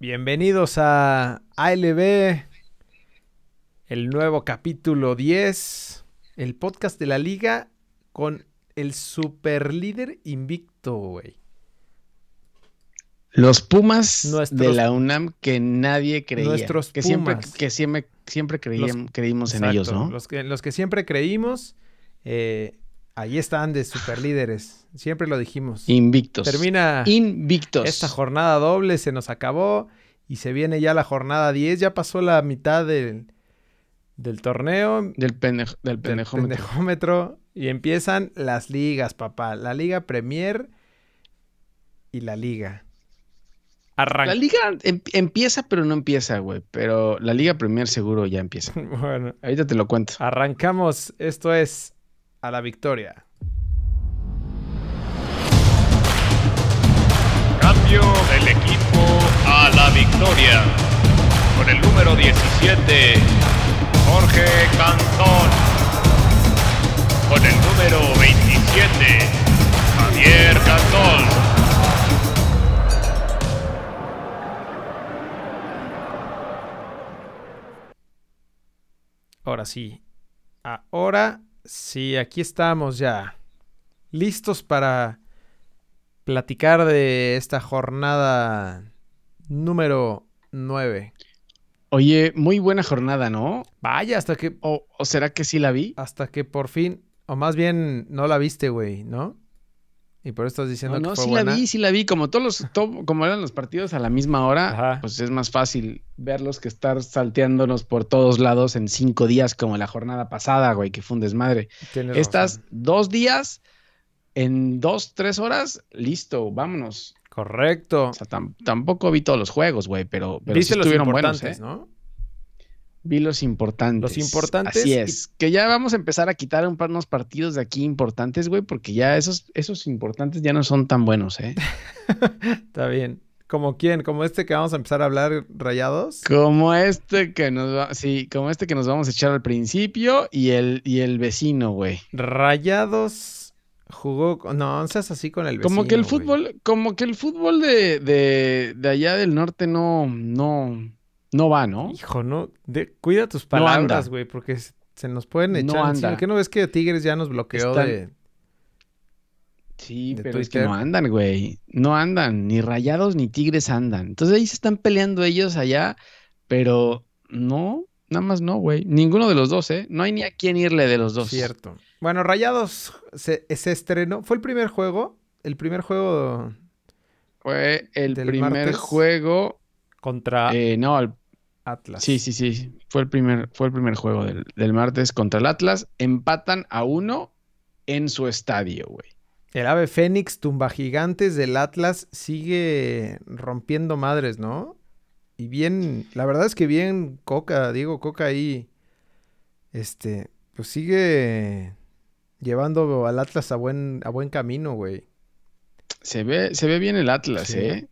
Bienvenidos a ALB, el nuevo capítulo 10, el podcast de la liga con el super líder invicto, güey. Los Pumas Nuestros- de la UNAM que nadie creía. Nuestros que siempre, Pumas. que siempre, siempre creíam- Los- creímos en Exacto, ellos, ¿no? Los que, los que siempre creímos, eh, ahí están de super líderes. Siempre lo dijimos. Invictos. Termina Invictos. esta jornada doble, se nos acabó y se viene ya la jornada 10. Ya pasó la mitad del, del torneo. Del, pendejo, del del pendejómetro. pendejómetro, Y empiezan las ligas, papá. La Liga Premier y la Liga. Arranca. La liga em- empieza, pero no empieza, güey. Pero la Liga Premier seguro ya empieza. bueno, Ahorita te lo cuento. arrancamos. Esto es a la victoria. Cambio del equipo a la victoria. Con el número 17, Jorge Cantón. Con el número 27, Javier Cantón. Ahora sí. Ahora sí, aquí estamos ya. Listos para platicar de esta jornada número 9. Oye, muy buena jornada, ¿no? Vaya, hasta que ¿O, o será que sí la vi? hasta que por fin, o más bien no la viste, güey, ¿no? Y por eso estás diciendo No, que no, fue sí buena. la vi, sí la vi. Como todos los, como eran los partidos a la misma hora, Ajá. pues es más fácil verlos que estar salteándonos por todos lados en cinco días, como la jornada pasada, güey, que fue un desmadre. Tienes Estas razón. dos días, en dos, tres horas, listo, vámonos. Correcto. O sea, tam- tampoco vi todos los juegos, güey, pero, pero sí Viste los estuvieron buenos, ¿eh? ¿no? Vi los importantes. Los importantes Así y- es. Que ya vamos a empezar a quitar un par unos partidos de aquí importantes, güey, porque ya esos, esos importantes ya no son tan buenos, ¿eh? Está bien. ¿Como quién? ¿Como este que vamos a empezar a hablar rayados? Como este que nos va, sí, como este que nos vamos a echar al principio y el, y el vecino, güey. Rayados jugó. No, no seas así con el vecino. Como que el güey. fútbol, como que el fútbol de, de, de allá del norte no, no, no va, ¿no? Hijo, no. de- cuida tus No palabras, güey, porque se, nos pueden No echar. encima. anda. ¿Qué no ves que Tigres ya nos bloqueó Están- de. Sí, de pero es que no andan, güey. No andan, ni rayados ni tigres andan. Entonces ahí se están peleando ellos allá, pero no, nada más no, güey. Ninguno de los dos, ¿eh? No hay ni a quién irle de los dos. Cierto. Bueno, Rayados se, se estrenó. ¿Fue el primer juego? El primer juego Fue el Del primer martes. juego. contra eh, no, el- Atlas. sí, sí, sí. Fue el primer, fue el primer juego del, del martes contra el Atlas. Empatan a uno en su estadio, güey. El ave Fénix, tumba gigantes del Atlas, sigue rompiendo madres, ¿no? Y bien, la verdad es que bien Coca, Diego Coca ahí, este, pues sigue llevando al Atlas a buen, a buen camino, güey. Se ve, se ve bien el Atlas, Sí. ¿eh?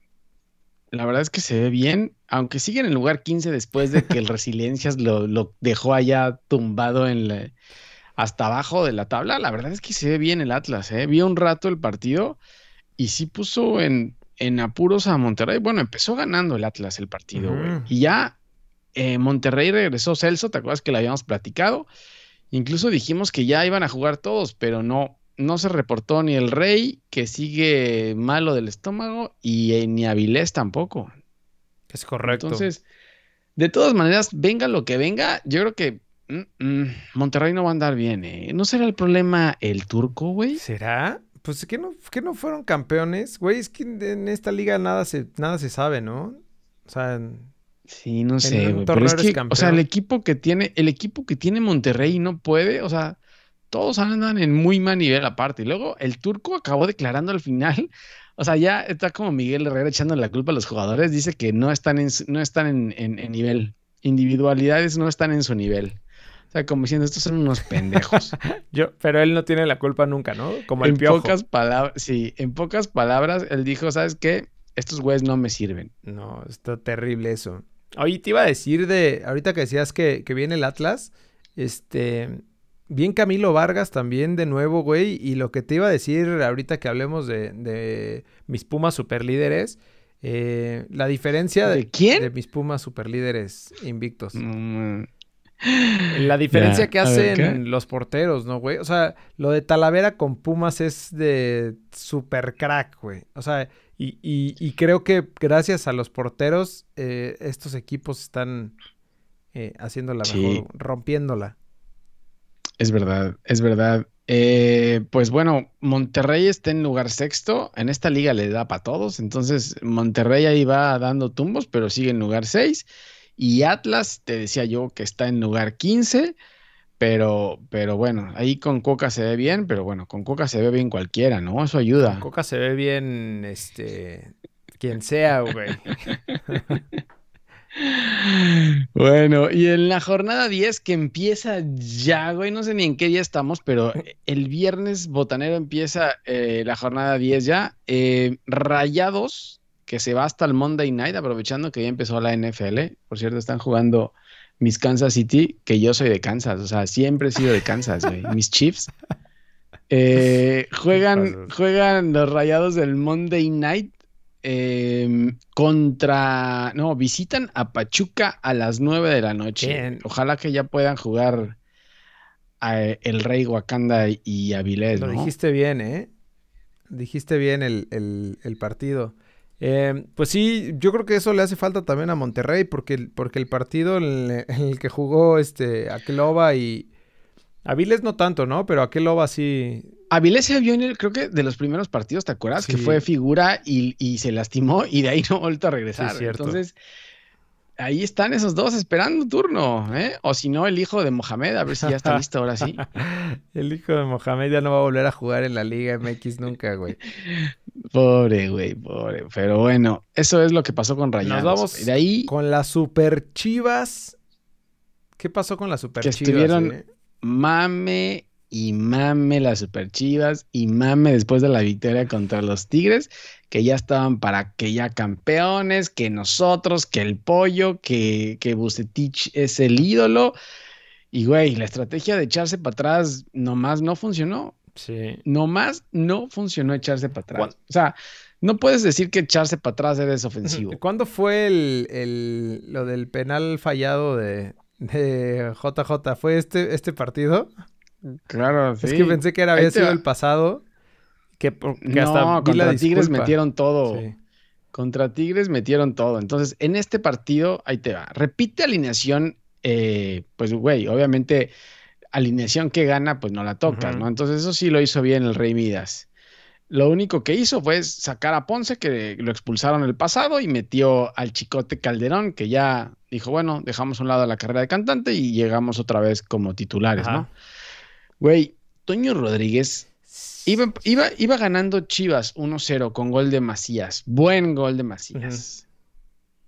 La verdad es que se ve bien, aunque sigue en el lugar 15 después de que el Resiliencias lo, lo dejó allá tumbado en la- hasta abajo de la tabla. La verdad es que se ve bien el Atlas, ¿eh? Vi un rato el partido y sí puso en, en apuros a Monterrey. Bueno, empezó ganando el Atlas el partido, güey. Y ya eh, Monterrey regresó Celso, ¿te acuerdas que lo habíamos platicado? Incluso dijimos que ya iban a jugar todos, pero no, no se reportó ni el Rey, que sigue malo del estómago, y eh, ni Avilés tampoco. Es correcto. Entonces, de todas maneras, venga lo que venga, yo creo que mm, mm, Monterrey no va a andar bien, ¿eh? ¿No será el problema el turco, güey? ¿Será? Pues que no, que no fueron campeones, güey, es que en esta liga nada se, nada se sabe, ¿no? O sea, Sí, no sé, güey. es que, o sea, el equipo que tiene, el equipo que tiene Monterrey no puede, o sea, todos andan en muy mal nivel aparte. Y luego el turco acabó declarando al final, o sea, ya está como Miguel Herrera echando la culpa a los jugadores, dice que no están en, no están en, en- en nivel, individualidades no están en su nivel. O sea, como diciendo, estos son unos pendejos. yo, pero él no tiene la culpa nunca, ¿no? Como el en piojo. pocas palabras, sí, en pocas palabras, él dijo, ¿sabes qué? Estos güeyes no me sirven. No, está terrible eso. Oye, te iba a decir de, ahorita que decías que, que viene el Atlas, este, bien Camilo Vargas también de nuevo, güey, y lo que te iba a decir ahorita que hablemos de, de mis Pumas superlíderes, Eh, la diferencia ¿De quién? de mis Pumas superlíderes invictos. Mm, La diferencia que ver, hacen los porteros, ¿no, güey? O sea, lo de Talavera con Pumas es de super crack, güey. O sea, y, y- y creo que gracias a los porteros, eh, estos equipos están eh, haciéndola Sí. mejor, rompiéndola. Es verdad, es verdad. Eh, pues bueno, Monterrey está en lugar sexto. En esta liga le da para todos. Entonces, Monterrey ahí va dando tumbos, pero sigue en lugar 6. Y Atlas, te decía yo que está en lugar 15. Pero, pero bueno, ahí con Coca se ve bien, pero bueno, con Coca se ve bien cualquiera, ¿no? Eso ayuda. Coca se ve bien, este, quien sea, güey. Bueno, y en la jornada 10 que empieza ya, güey, no sé ni en qué día estamos, pero el viernes botanero empieza eh, la jornada 10 ya. Eh, Rayados, que se va hasta el Monday Night, aprovechando que ya empezó la NFL. Por cierto, están jugando mis Kansas City, que yo soy de Kansas, o sea, siempre he sido de Kansas, güey. Mis Chiefs. Eh, juegan, juegan los Rayados del Monday Night eh, contra, no, visitan a Pachuca a las 9 de la noche. Bien. Ojalá que ya puedan jugar a el Rey Wakanda y Avilés, Lo ¿no? dijiste bien, ¿eh? Dijiste bien el, el- el partido. Eh, pues sí, yo creo que eso le hace falta también a Monterrey, porque, el- porque el partido en el, en el que jugó este Aqueloba y Aviles no tanto, ¿no? Pero Aqueloba sí. Avilés se vio en el, creo que de los primeros partidos, ¿te acuerdas? Que fue figura y, y se lastimó y de ahí no ha vuelto a regresar. Sí, cierto. Entonces, ahí están esos dos esperando turno, ¿eh? O si no, el hijo de Mohamed, a ver si ya está listo ahora sí. El hijo de Mohamed ya no va a volver a jugar en la Liga MX nunca, güey. Pobre, güey, pobre. Pero bueno, eso es lo que pasó con Rayados. vamos Y de ahí Con las Super Chivas. ¿Qué pasó con las Super Que Chivas? estuvieron- eh? Mame y mame las Super Chivas y mame después de la victoria contra los Tigres, que ya estaban para que ya campeones, que nosotros, que el pollo, que, que Bucetich es el ídolo. Y güey, la estrategia de echarse para atrás nomás no funcionó. Sí. Nomás no funcionó echarse para atrás. O sea, no puedes decir que echarse para atrás eres ofensivo. ¿Cuándo fue el, el- lo del penal fallado de, de JJ? ¿Fue este, este partido? Claro, Es que pensé que era, había sido el pasado. Que, que No, hasta contra Tigres disculpa. metieron todo. Sí. Contra Tigres metieron todo. Entonces, en este partido, ahí te va. Repite alineación, eh, pues, güey, obviamente, alineación que gana, pues no la tocas. ¿no? Entonces, eso sí lo hizo bien el Rey Midas. Lo único que hizo fue sacar a Ponce, que lo expulsaron el pasado, y metió al Chicote Calderón, que ya dijo, bueno, dejamos a un lado la carrera de cantante y llegamos otra vez como titulares, Ajá. ¿no? Güey, Toño Rodríguez Iba, iba, iba ganando Chivas 1-0 con gol de Macías. Buen gol de Macías.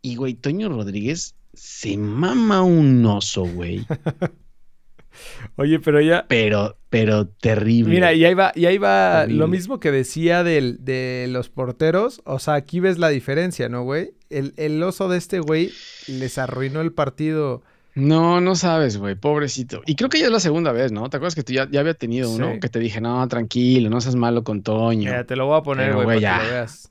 Y, güey, Toño Rodríguez se mama un oso, güey. Oye, pero ya. Pero, pero terrible. Mira, y ahí va, y ahí va lo mismo que decía del, de los porteros. O sea, aquí ves la diferencia, ¿no, güey? El, el oso de este güey les arruinó el partido. No, no sabes, güey, pobrecito. Y creo que ya es la segunda vez, ¿no? ¿Te acuerdas que tú ya, ya había tenido uno? Que te dije, no, tranquilo, no seas malo con Toño. Mira, te lo voy a poner, güey, para ya. que lo veas.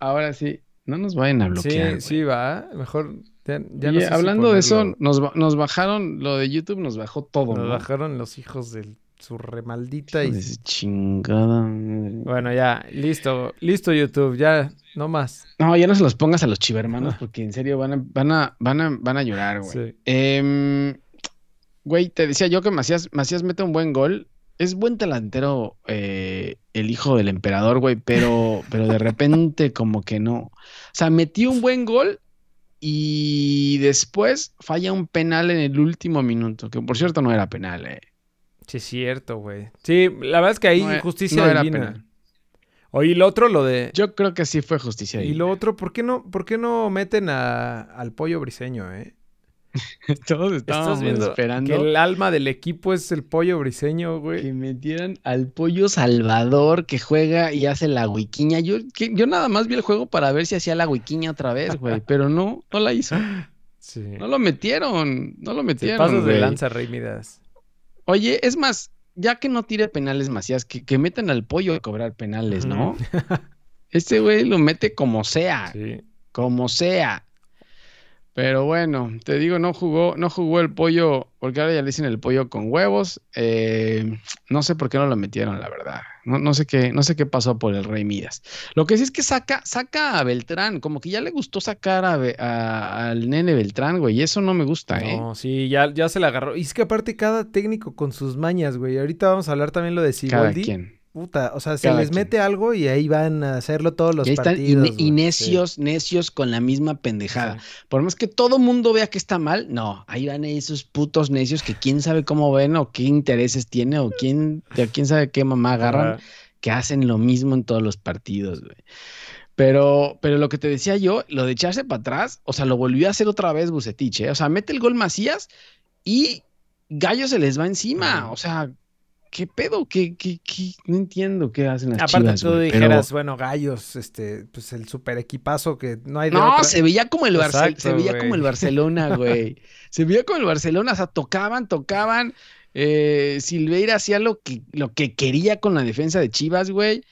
Ahora sí, no nos vayan a bloquear. Sí, sí, va. Mejor. Ya, ya no Oye, sé si hablando de eso, nos, nos bajaron, lo de YouTube nos bajó todo, Nos ¿no? bajaron los hijos de su remaldita y chingada. madre. Bueno, ya, listo, listo YouTube, ya, no más. No, ya no se los pongas a los chivermanos porque en serio van a, van a, van a, van a llorar, güey. Sí. Em, güey, te decía yo que Macías, Macías mete un buen gol. Es buen delantero eh, el hijo del emperador, güey, pero, pero de repente como que no. O sea, metió un buen gol y después falla un penal en el último minuto, que por cierto no era penal, eh. Sí, es cierto, güey. Sí, la verdad es que ahí No e- justicia no era divina. penal. Oye, lo otro, lo de... Yo creo que sí fue justicia. Y divina. lo otro, ¿por qué no, por qué no meten a, al pollo briseño, eh? Todos estábamos viendo esperando que el alma del equipo es el pollo briseño, güey. que metieran al pollo Salvador que juega y hace la huiquiña. Yo, que, yo nada más vi el juego para ver si hacía la huiquiña otra vez, güey, pero no, no la hizo. Sí. No lo metieron, no lo Te metieron. pasas de güey. lanza, Rey Midas. Oye, es más, ya que no tire penales Macías, que, que metan al pollo a cobrar penales, ¿no? Este güey lo mete como sea, Sí. como sea. Pero bueno, te digo, no jugó, no jugó el pollo, porque ahora ya le dicen el pollo con huevos. Eh, no sé por qué no lo metieron, la verdad. No, no sé qué, no sé qué pasó por el Rey Midas. Lo que sí es que saca, saca a Beltrán, como que ya le gustó sacar a a- al nene Beltrán, güey, y eso no me gusta, ¿eh? No, sí, ya, ya se la agarró. Y es que aparte cada técnico con sus mañas, güey. Ahorita vamos a hablar también lo de Cada Siboldi. quien. Puta, o sea, se Cada les quien. mete algo y ahí van a hacerlo todos los Y ahí están, y, partidos. ne- y necios, necios con la misma pendejada. Sí. Por más que todo mundo vea que está mal, no, ahí van esos putos necios que quién sabe cómo ven o qué intereses tiene o quién, ya quién sabe qué mamá agarran, Ajá. que hacen lo mismo en todos los partidos, güey. Pero, pero lo que te decía yo, lo de echarse para atrás, o sea, lo volvió a hacer otra vez Bucetich, ¿eh? O sea, mete el gol Macías y Gallo se les va encima. O sea, ¿qué pedo? ¿Qué, qué, qué? No entiendo qué hacen las Aparte chivas, tú pero- dijeras, bueno, gallos, este, pues el super equipazo que no hay de No, otra. se veía como el Barcelona, se veía como el Barcelona, güey. se veía como el Barcelona, o sea, tocaban, tocaban. Eh, Silveira hacía lo que, lo que quería con la defensa de Chivas, güey.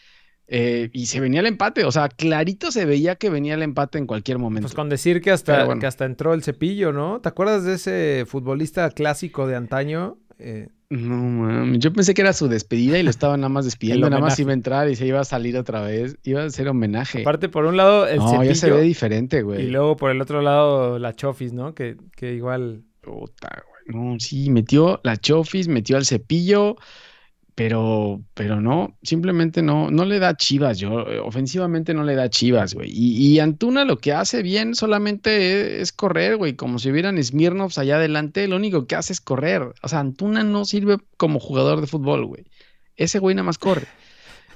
eh, y se venía el empate, o sea, clarito se veía que venía el empate en cualquier momento. Pues con decir que hasta, bueno. que hasta entró el cepillo, ¿no? ¿Te acuerdas de ese futbolista clásico de antaño? Eh, No, mames, yo pensé que era su despedida y lo estaban nada más despidiendo, nada más iba a entrar y se iba a salir otra vez, iba a hacer homenaje. aparte, por un lado, el no, ya se cepillo ve diferente, güey. y luego por el otro lado la Chofis, ¿no? Que, que igual... Puta, güey. No, sí, metió la Chofis, metió al cepillo, pero, pero no, simplemente no, no le da chivas. Yo, eh, ofensivamente no le da chivas, güey. Y, y Antuna lo que hace bien solamente es, es correr, güey. Como si hubieran Smirnovs allá adelante, lo único que hace es correr. O sea, Antuna no sirve como jugador de fútbol, güey. Ese güey nada más corre.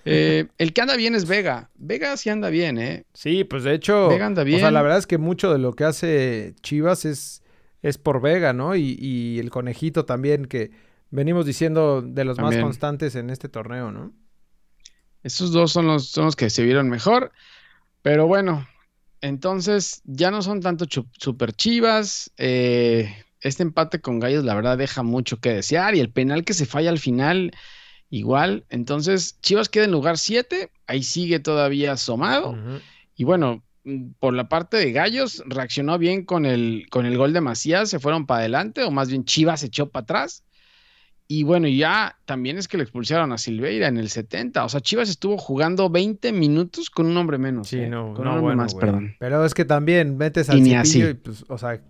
Eh, el que anda bien es Vega. Vega sí anda bien, ¿eh? Sí, pues de hecho, Vega anda o sea, bien. la verdad es que mucho de lo que hace Chivas es, es por Vega, ¿no? Y, y el conejito también, que venimos diciendo de los También. más constantes en este torneo, ¿no? Esos dos son los, son los que se vieron mejor. Pero bueno, entonces ya no son tanto super chivas. eh, este empate con Gallos, la verdad, deja mucho que desear. Y el penal que se falla al final, igual. Entonces, Chivas queda en lugar 7. Ahí sigue todavía asomado. Y bueno, por la parte de Gallos, reaccionó bien con el, con el gol de Macías, se fueron para adelante, o más bien Chivas se echó para atrás. Y bueno, ya también es que le expulsaron a Silveira en el 70. O sea, Chivas estuvo jugando 20 minutos con un hombre menos. Sí, ¿eh? no, con no, un hombre bueno, más, güey. perdón. Pero es que también metes al Y cepillo así. y pues, o sea,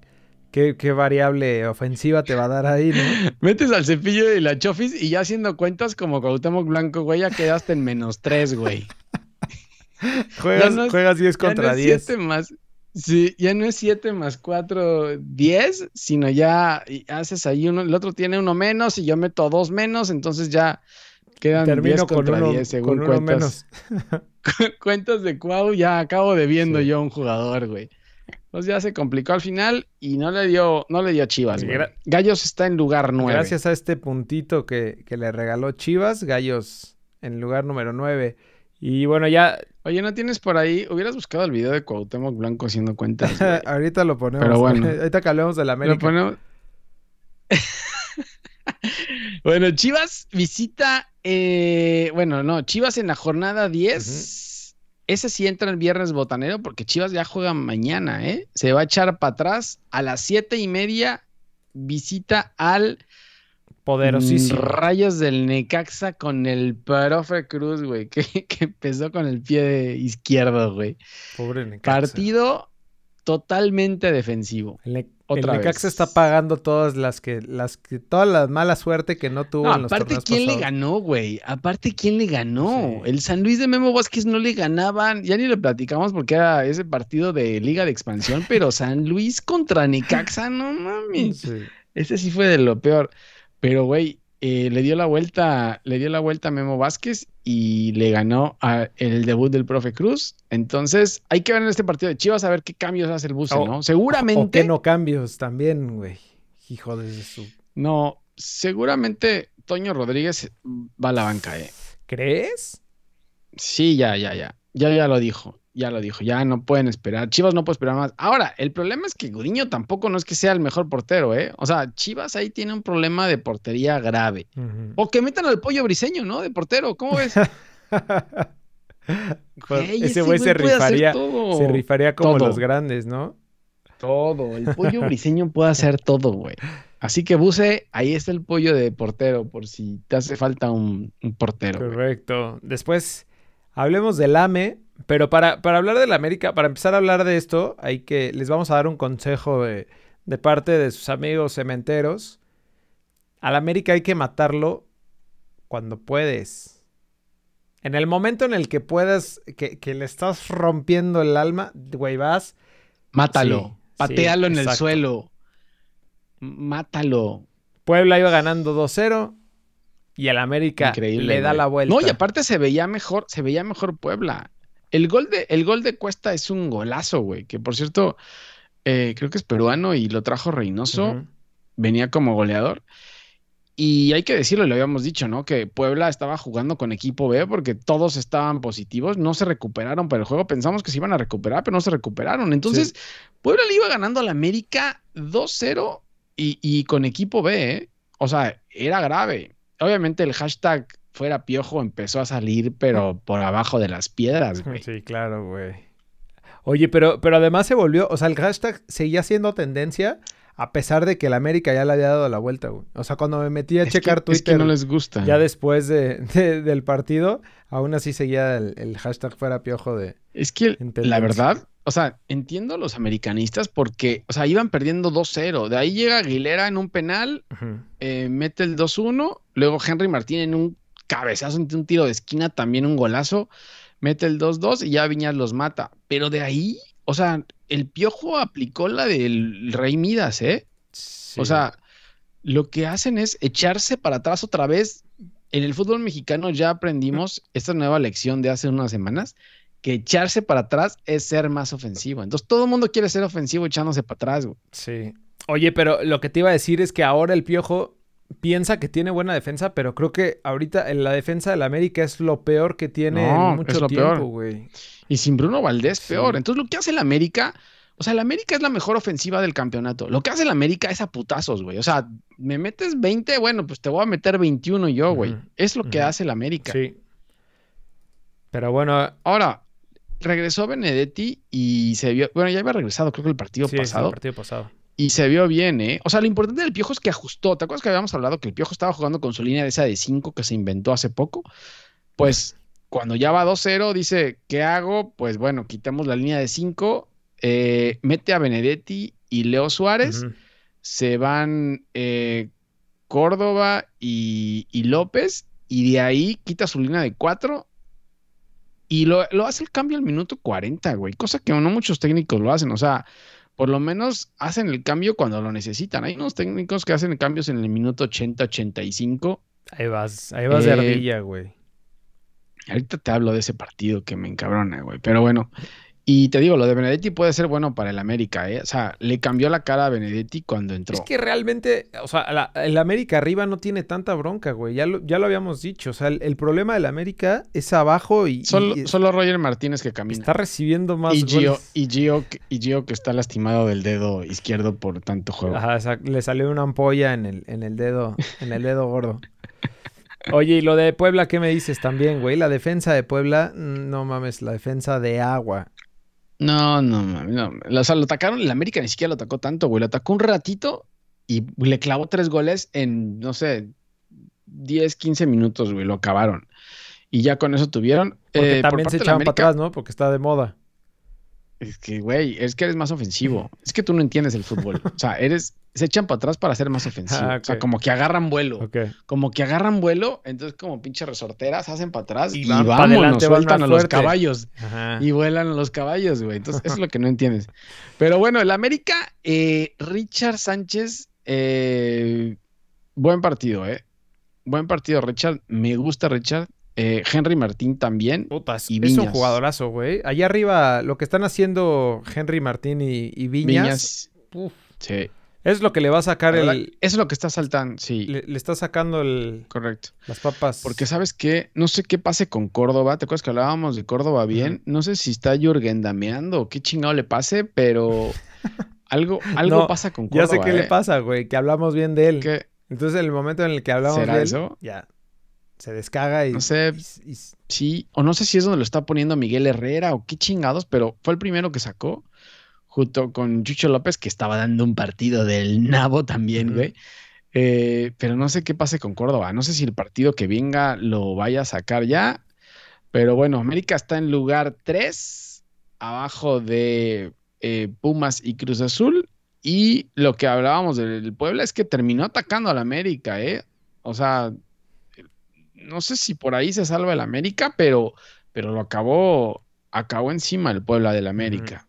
¿qué, qué variable ofensiva te va a dar ahí, ¿no? Metes al cepillo y la chofis y ya haciendo cuentas como Cuauhtémoc Blanco, güey, ya quedaste en menos 3, güey. Juegas, no es- juegas 10 Ya no contra es 10. siete más. Sí, ya no es 7 más 4, 10, sino ya haces ahí uno, el otro tiene uno menos y yo meto dos menos, entonces ya quedan 10 Termino con contra uno, 10 según con uno cuentas. menos. cuentas de Cuau, ya acabo debiendo Sí. yo a un jugador, güey. Entonces ya se complicó al final y no le dio, no le dio Chivas, güey. Gallos está en lugar 9. Gracias a este puntito que, que le regaló Chivas, Gallos en lugar número 9. Y bueno, ya Oye, ¿no tienes por ahí? Hubieras buscado el video de Cuauhtémoc Blanco haciendo cuentas. ahorita lo ponemos. Pero bueno. ahorita que hablemos de la Lo América. ponemos- bueno, Chivas visita, eh, bueno, no, Chivas en la jornada 10. Ese sí entra el viernes botanero porque Chivas ya juega mañana, ¿eh? Se va a echar para atrás a las siete y media. Visita al Poderosísimo. mm, Rayos del Necaxa con el profe Cruz, güey, que, que empezó con el pie izquierdo, güey. Pobre Necaxa. Partido totalmente defensivo. El, Ne- el otra Necaxa vez. está pagando todas las que, las que, toda la mala suerte que no tuvo No, en los aparte, ¿quién le ganó, güey? Aparte, ¿quién le ganó? Sí. El San Luis de Memo Vázquez no le ganaban, ya ni lo platicamos porque era ese partido de Liga de Expansión, pero San Luis contra Necaxa, no mames. Sí. Ese sí fue de lo peor. Pero, güey, eh, le dio la vuelta, le dio la vuelta a Memo Vázquez y le ganó a el debut del profe Cruz. Entonces, hay que ver en este partido de Chivas a ver qué cambios hace el buce, O- ¿no? O Seguramente. que no cambios también, güey. Hijo de su... No, seguramente Toño Rodríguez va a la banca, eh. ¿Crees? Sí, ya, ya, ya. Ya, ya lo dijo. Ya lo dijo. Ya no pueden esperar. Chivas no puede esperar más. Ahora, el problema es que Gudiño tampoco no es que sea el mejor portero, ¿eh? O sea, Chivas ahí tiene un problema de portería grave. O que metan al pollo briseño, ¿no? De portero. ¿Cómo ves? Güey, ese güey se rifaría, se rifaría como Todo. los grandes, ¿no? Todo. El pollo briseño puede hacer todo, güey. Así que Buse, ahí está el pollo de portero, por si te hace falta un, un portero. güey. Correcto. Después hablemos del AME, pero para, para hablar del América, para empezar a hablar de esto, hay que les vamos a dar un consejo de, de parte de sus amigos cementeros. Al América hay que matarlo cuando puedes. En el momento en el que puedas, que, que le estás rompiendo el alma, güey, vas. Mátalo. Sí, patealo sí, en el suelo. Mátalo. Puebla iba ganando 2-0 y el América Increíble. le da güey. la vuelta. No, y aparte se veía mejor, se veía mejor Puebla. El gol de, el gol de Cuesta es un golazo, güey. Que por cierto, eh, creo que es peruano y lo trajo Reynoso. Venía como goleador. Y hay que decirlo, lo habíamos dicho, ¿no? Que Puebla estaba jugando con equipo B porque todos estaban positivos, no se recuperaron para el juego. Pensamos que se iban a recuperar, pero no se recuperaron. Entonces, Puebla le iba ganando al América 2-0 y, y con equipo B, ¿eh? O sea, era grave. Obviamente el hashtag fuera piojo empezó a salir, pero por abajo de las piedras, güey. Sí, claro, güey. Oye, pero, pero además se volvió, o sea, el hashtag seguía siendo tendencia a pesar de que el América ya le había dado la vuelta, güey. O sea, cuando me metí a Es checar que, es Twitter que no les gusta. ya después de, de- del partido, aún así seguía el, el hashtag fuera piojo de... Es que la verdad, o sea, entiendo a los americanistas porque, o sea, iban perdiendo 2-0. De ahí llega Aguilera en un penal, eh, mete el 2-1. Luego Henry Martín en un cabezazo, en un tiro de esquina, también un golazo, mete el 2-2 y ya Viñas los mata. Pero de ahí, o sea, el piojo aplicó la del Rey Midas, ¿eh? O sea, lo que hacen es echarse para atrás otra vez. En el fútbol mexicano ya aprendimos esta nueva lección de hace unas semanas, que echarse para atrás es ser más ofensivo. Entonces todo el mundo quiere ser ofensivo echándose para atrás, güey. Sí. Oye, pero lo que te iba a decir es que ahora el piojo piensa que tiene buena defensa, pero creo que ahorita en la defensa del América es lo peor que tiene No, en mucho es lo tiempo, güey. Y sin Bruno Valdés, Sí. peor. Entonces lo que hace el América, o sea, el América es la mejor ofensiva del campeonato. Lo que hace el América es a putazos, güey. O sea, me metes 20, bueno, pues te voy a meter 21 yo, güey. Es lo que hace el América. Sí. Pero bueno, Ahora, regresó Benedetti y se vio, bueno, ya había regresado, creo que el partido sí, es el pasado. partido pasado. Y se vio bien, ¿eh? O sea, lo importante del Piojo es que ajustó. ¿Te acuerdas que habíamos hablado que el Piojo estaba jugando con su línea de esa de 5 que se inventó hace poco? Pues cuando ya va 2-0, dice, ¿qué hago? Pues bueno, quitamos la línea de 5, mete a Benedetti y Leo Suárez, se van eh, Córdoba y, y López, y de ahí quita su línea de 4 y lo, lo hace el cambio al minuto 40, güey, cosa que no muchos técnicos lo hacen, o sea, por lo menos hacen el cambio cuando lo necesitan. Hay unos técnicos que hacen cambios en el minuto 80, 85. Ahí vas, ahí vas de Eh, ardilla, güey. Ahorita te hablo de ese partido que me encabrona, güey. Pero bueno, y te digo, lo de Benedetti puede ser bueno para el América, ¿eh? O sea, le cambió la cara a Benedetti cuando entró. Es que realmente, o sea, la- el América arriba no tiene tanta bronca, güey. Ya lo, ya lo habíamos dicho. O sea, el, el problema del América es abajo y, Solo, solo Roger Martínez que camina. está recibiendo más Y Gio, goles. y, Gio, y Gio que está lastimado del dedo izquierdo por tanto juego. Ajá, o sea, le salió una ampolla en el, en el dedo, en el dedo gordo. Oye, y lo de Puebla, ¿qué me dices también, güey? La defensa de Puebla, no mames, la defensa de agua. No, no, mami, no. O sea, lo atacaron, el América ni siquiera lo atacó tanto, güey. Lo atacó un ratito y le clavó tres goles en, no sé, 10, 15 minutos, güey. Lo acabaron. Y ya con eso tuvieron. Porque Eh, también se echaban para atrás, ¿no? Porque está de moda. Es que, güey, es que eres más ofensivo. Es que tú no entiendes el fútbol. O sea, eres, se echan para atrás para ser más ofensivo. Ah, O sea, como que agarran vuelo. Como que agarran vuelo, entonces como pinche resorteras hacen para atrás Y y, van vámonos, adelante, van sueltan más a los caballos. Ajá. Y vuelan los caballos, güey. Entonces, eso es lo que no entiendes. Pero bueno, el América, eh, Richard Sánchez, eh, buen partido, ¿eh? Buen partido, Richard. Me gusta Richard. Eh, Henry Martín también. Putas, y es un Viñas. jugadorazo, güey. Allá arriba, lo que están haciendo Henry Martín y, y Viñas, Viñas. uf, Sí. es lo que le va a sacar verdad, el... Es lo que está saltando, sí. Le, le está sacando el, Correcto. las papas. Porque sabes qué, no sé qué pase con Córdoba. ¿Te acuerdas que hablábamos de Córdoba bien? No sé si está Jürgen dameando o qué chingado le pase, pero algo, algo No, pasa con ya Córdoba. sé qué le ¿eh? pasa, güey, que hablamos bien de él. ¿Qué? Entonces, en el momento en el que hablamos ¿Será de él, eso? ya. Se descaga y. No sé. y- y- Sí, o no sé si es donde lo está poniendo Miguel Herrera o qué chingados, pero fue el primero que sacó, junto con Chucho López, que estaba dando un partido del nabo también, güey. Eh, pero no sé qué pase con Córdoba. No sé si el partido que venga lo vaya a sacar ya. Pero bueno, América está en lugar 3, abajo de eh, Pumas y Cruz Azul. Y lo que hablábamos del Puebla es que terminó atacando al América, ¿eh? O sea, no sé si por ahí se salva el América, pero, pero lo acabó, acabó encima el Puebla del América.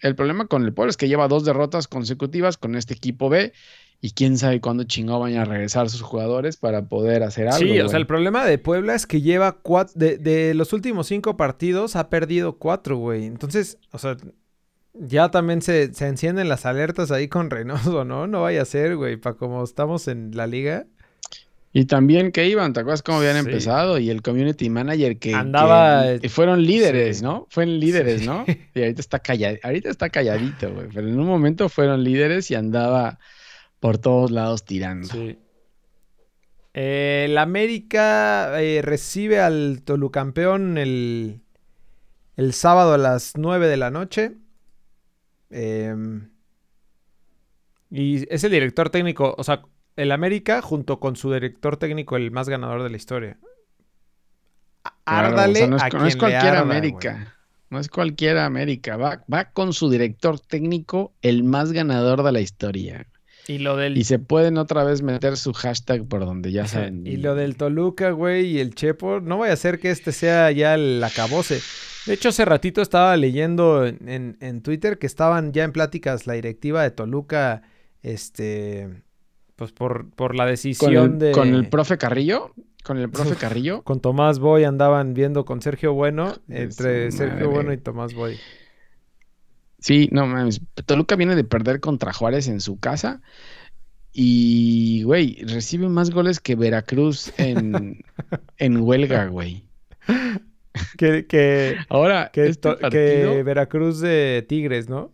El problema con el Puebla es que lleva dos derrotas consecutivas con este equipo B y quién sabe cuándo chingado vayan a regresar sus jugadores para poder hacer algo. Sí, o sea, el problema de Puebla es que lleva cuatro. De, de los últimos cinco partidos ha perdido cuatro, güey. Entonces, o sea, ya también se, se encienden las alertas ahí con Reynoso, ¿no? No vaya a ser, güey, para como estamos en la liga. Y también que iban, ¿te acuerdas cómo habían Sí. empezado? Y el community manager que, Andaba- que fueron líderes, Sí. ¿no? Fueron líderes, Sí. ¿no? Y ahorita está callado, ahorita está calladito, güey. Pero en un momento fueron líderes y andaba por todos lados tirando. Sí. Eh, el América eh, recibe al Tolucampeón el, el sábado a las 9 de la noche. Em, y es el director técnico, o sea, el América junto con su director técnico, el más ganador de la historia. A- Claro, o Árdale sea, no es, a no quien es le cualquier arda, América. güey. No es cualquier América. Va, va con su director técnico, el más ganador de la historia. Y lo del Y se pueden otra vez meter su hashtag por donde ya saben. Y lo del Toluca, güey, y el Chepo, no vaya a ser que este sea ya el acabose. De hecho, hace ratito estaba leyendo en, en- en Twitter que estaban ya en pláticas la directiva de Toluca, este, pues por, por la con decisión el, de... con el profe Carrillo. Con el profe Carrillo. con Tomás Boy andaban viendo con Sergio Bueno, De entre Sergio madre. Bueno y Tomás Boy. Sí, no mames. Toluca viene de perder contra Juárez en su casa. Y, güey, recibe más goles que Veracruz en, en huelga, güey. Que, que, Ahora, que, este que Veracruz de Tigres, ¿no?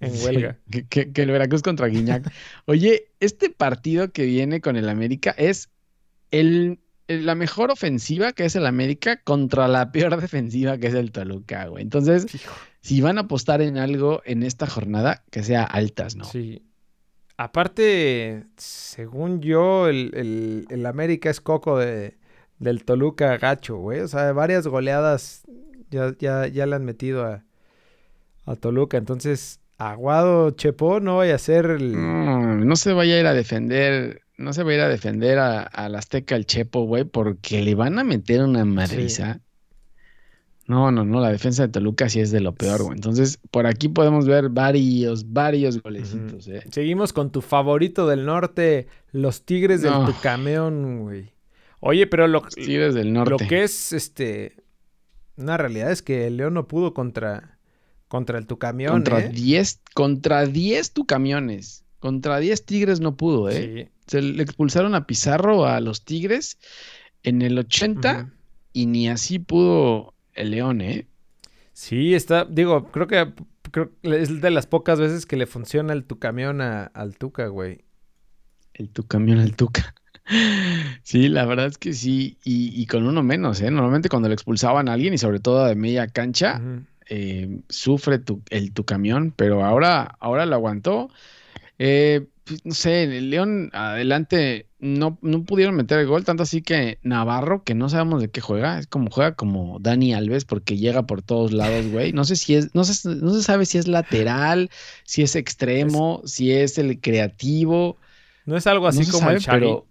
En huelga. que, que- que el Veracruz contra Guiñac. Oye, este partido que viene con el América es el, el- la mejor ofensiva que es el América contra la peor defensiva que es el Toluca, güey. Entonces, Hijo. si van a apostar en algo en esta jornada, que sea altas, ¿no? Sí. Aparte, según yo, el, el- el América es coco de, del Toluca gacho, güey. O sea, varias goleadas ya, ya, ya le han metido a, a Toluca. Entonces, Aguado Chepo no vaya a ser. No, no se vaya a ir a defender, no se va a ir a defender a, al Azteca el Chepo, güey, porque le van a meter una madriza. No, no, no, la defensa de Toluca sí es de lo peor, güey. Entonces, por aquí podemos ver varios, varios golecitos, eh. Seguimos con tu favorito del norte, los Tigres del. Tucameón, güey. Oye, pero lo, Los Tigres del Norte. lo que es, este... Una realidad es que el León no pudo contra, contra el Tucamión, contra ¿eh? 10, contra 10 tu camiones. Contra 10 Tigres no pudo, ¿eh? Sí. Se le expulsaron a Pizarro a los Tigres en el 80 Ujú. y ni así pudo el León, ¿eh? Sí, está, digo, creo que creo que es de las pocas veces que le funciona el tu camión a- al Tuca, güey. El tu camión, el Tuca. Sí, la verdad es que sí, y, y con uno menos, ¿eh? Normalmente cuando le expulsaban a alguien y sobre todo de media cancha. Eh, sufre tu, el tu camión, pero ahora, ahora lo aguantó. Eh, pues, no sé, el León adelante no, no pudieron meter el gol, tanto así que Navarro, que no sabemos de qué juega, es como juega como Dani Alves, porque llega por todos lados, güey. No sé si es, no se, no se sabe si es lateral, si es extremo, si es el creativo. No es algo así no como sabe, el Shaggy. pero.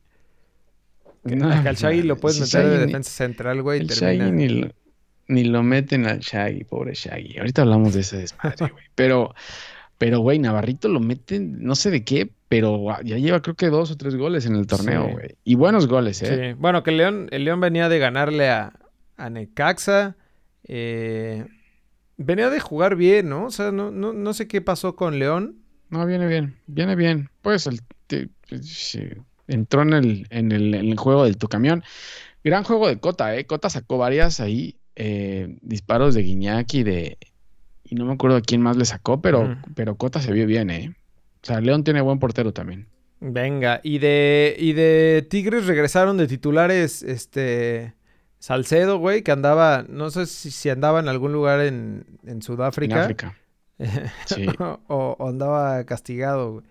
que, No, que al Shaggy lo puedes si meter de defensa central, güey. y El termina- Shaggy ni lo, ni lo meten al Shaggy, pobre Shaggy. Ahorita hablamos de ese desmadre, güey. Pero, pero, güey, Navarrito lo meten, no sé de qué, pero ya lleva creo que dos o tres goles en el torneo, Sí. güey. Y buenos goles, ¿eh? Sí. Bueno, que el León, el León venía de ganarle a, a Necaxa. eh, venía de jugar bien, ¿no? O sea, no, no, no sé qué pasó con León. No, viene bien, viene bien. Pues el, entró en el, en el, en el juego del tu camión. Gran juego de Cota, ¿eh? Cota sacó varias ahí, eh, disparos de Guiñac y de... Y no me acuerdo a quién más le sacó, pero, pero Cota se vio bien, ¿eh? O sea, León tiene buen portero también. Venga, y de, y de Tigres regresaron de titulares, este, Salcedo, güey, que andaba, no sé si, si andaba en algún lugar en, en En Sudáfrica. África. Sí. o, o andaba castigado, güey.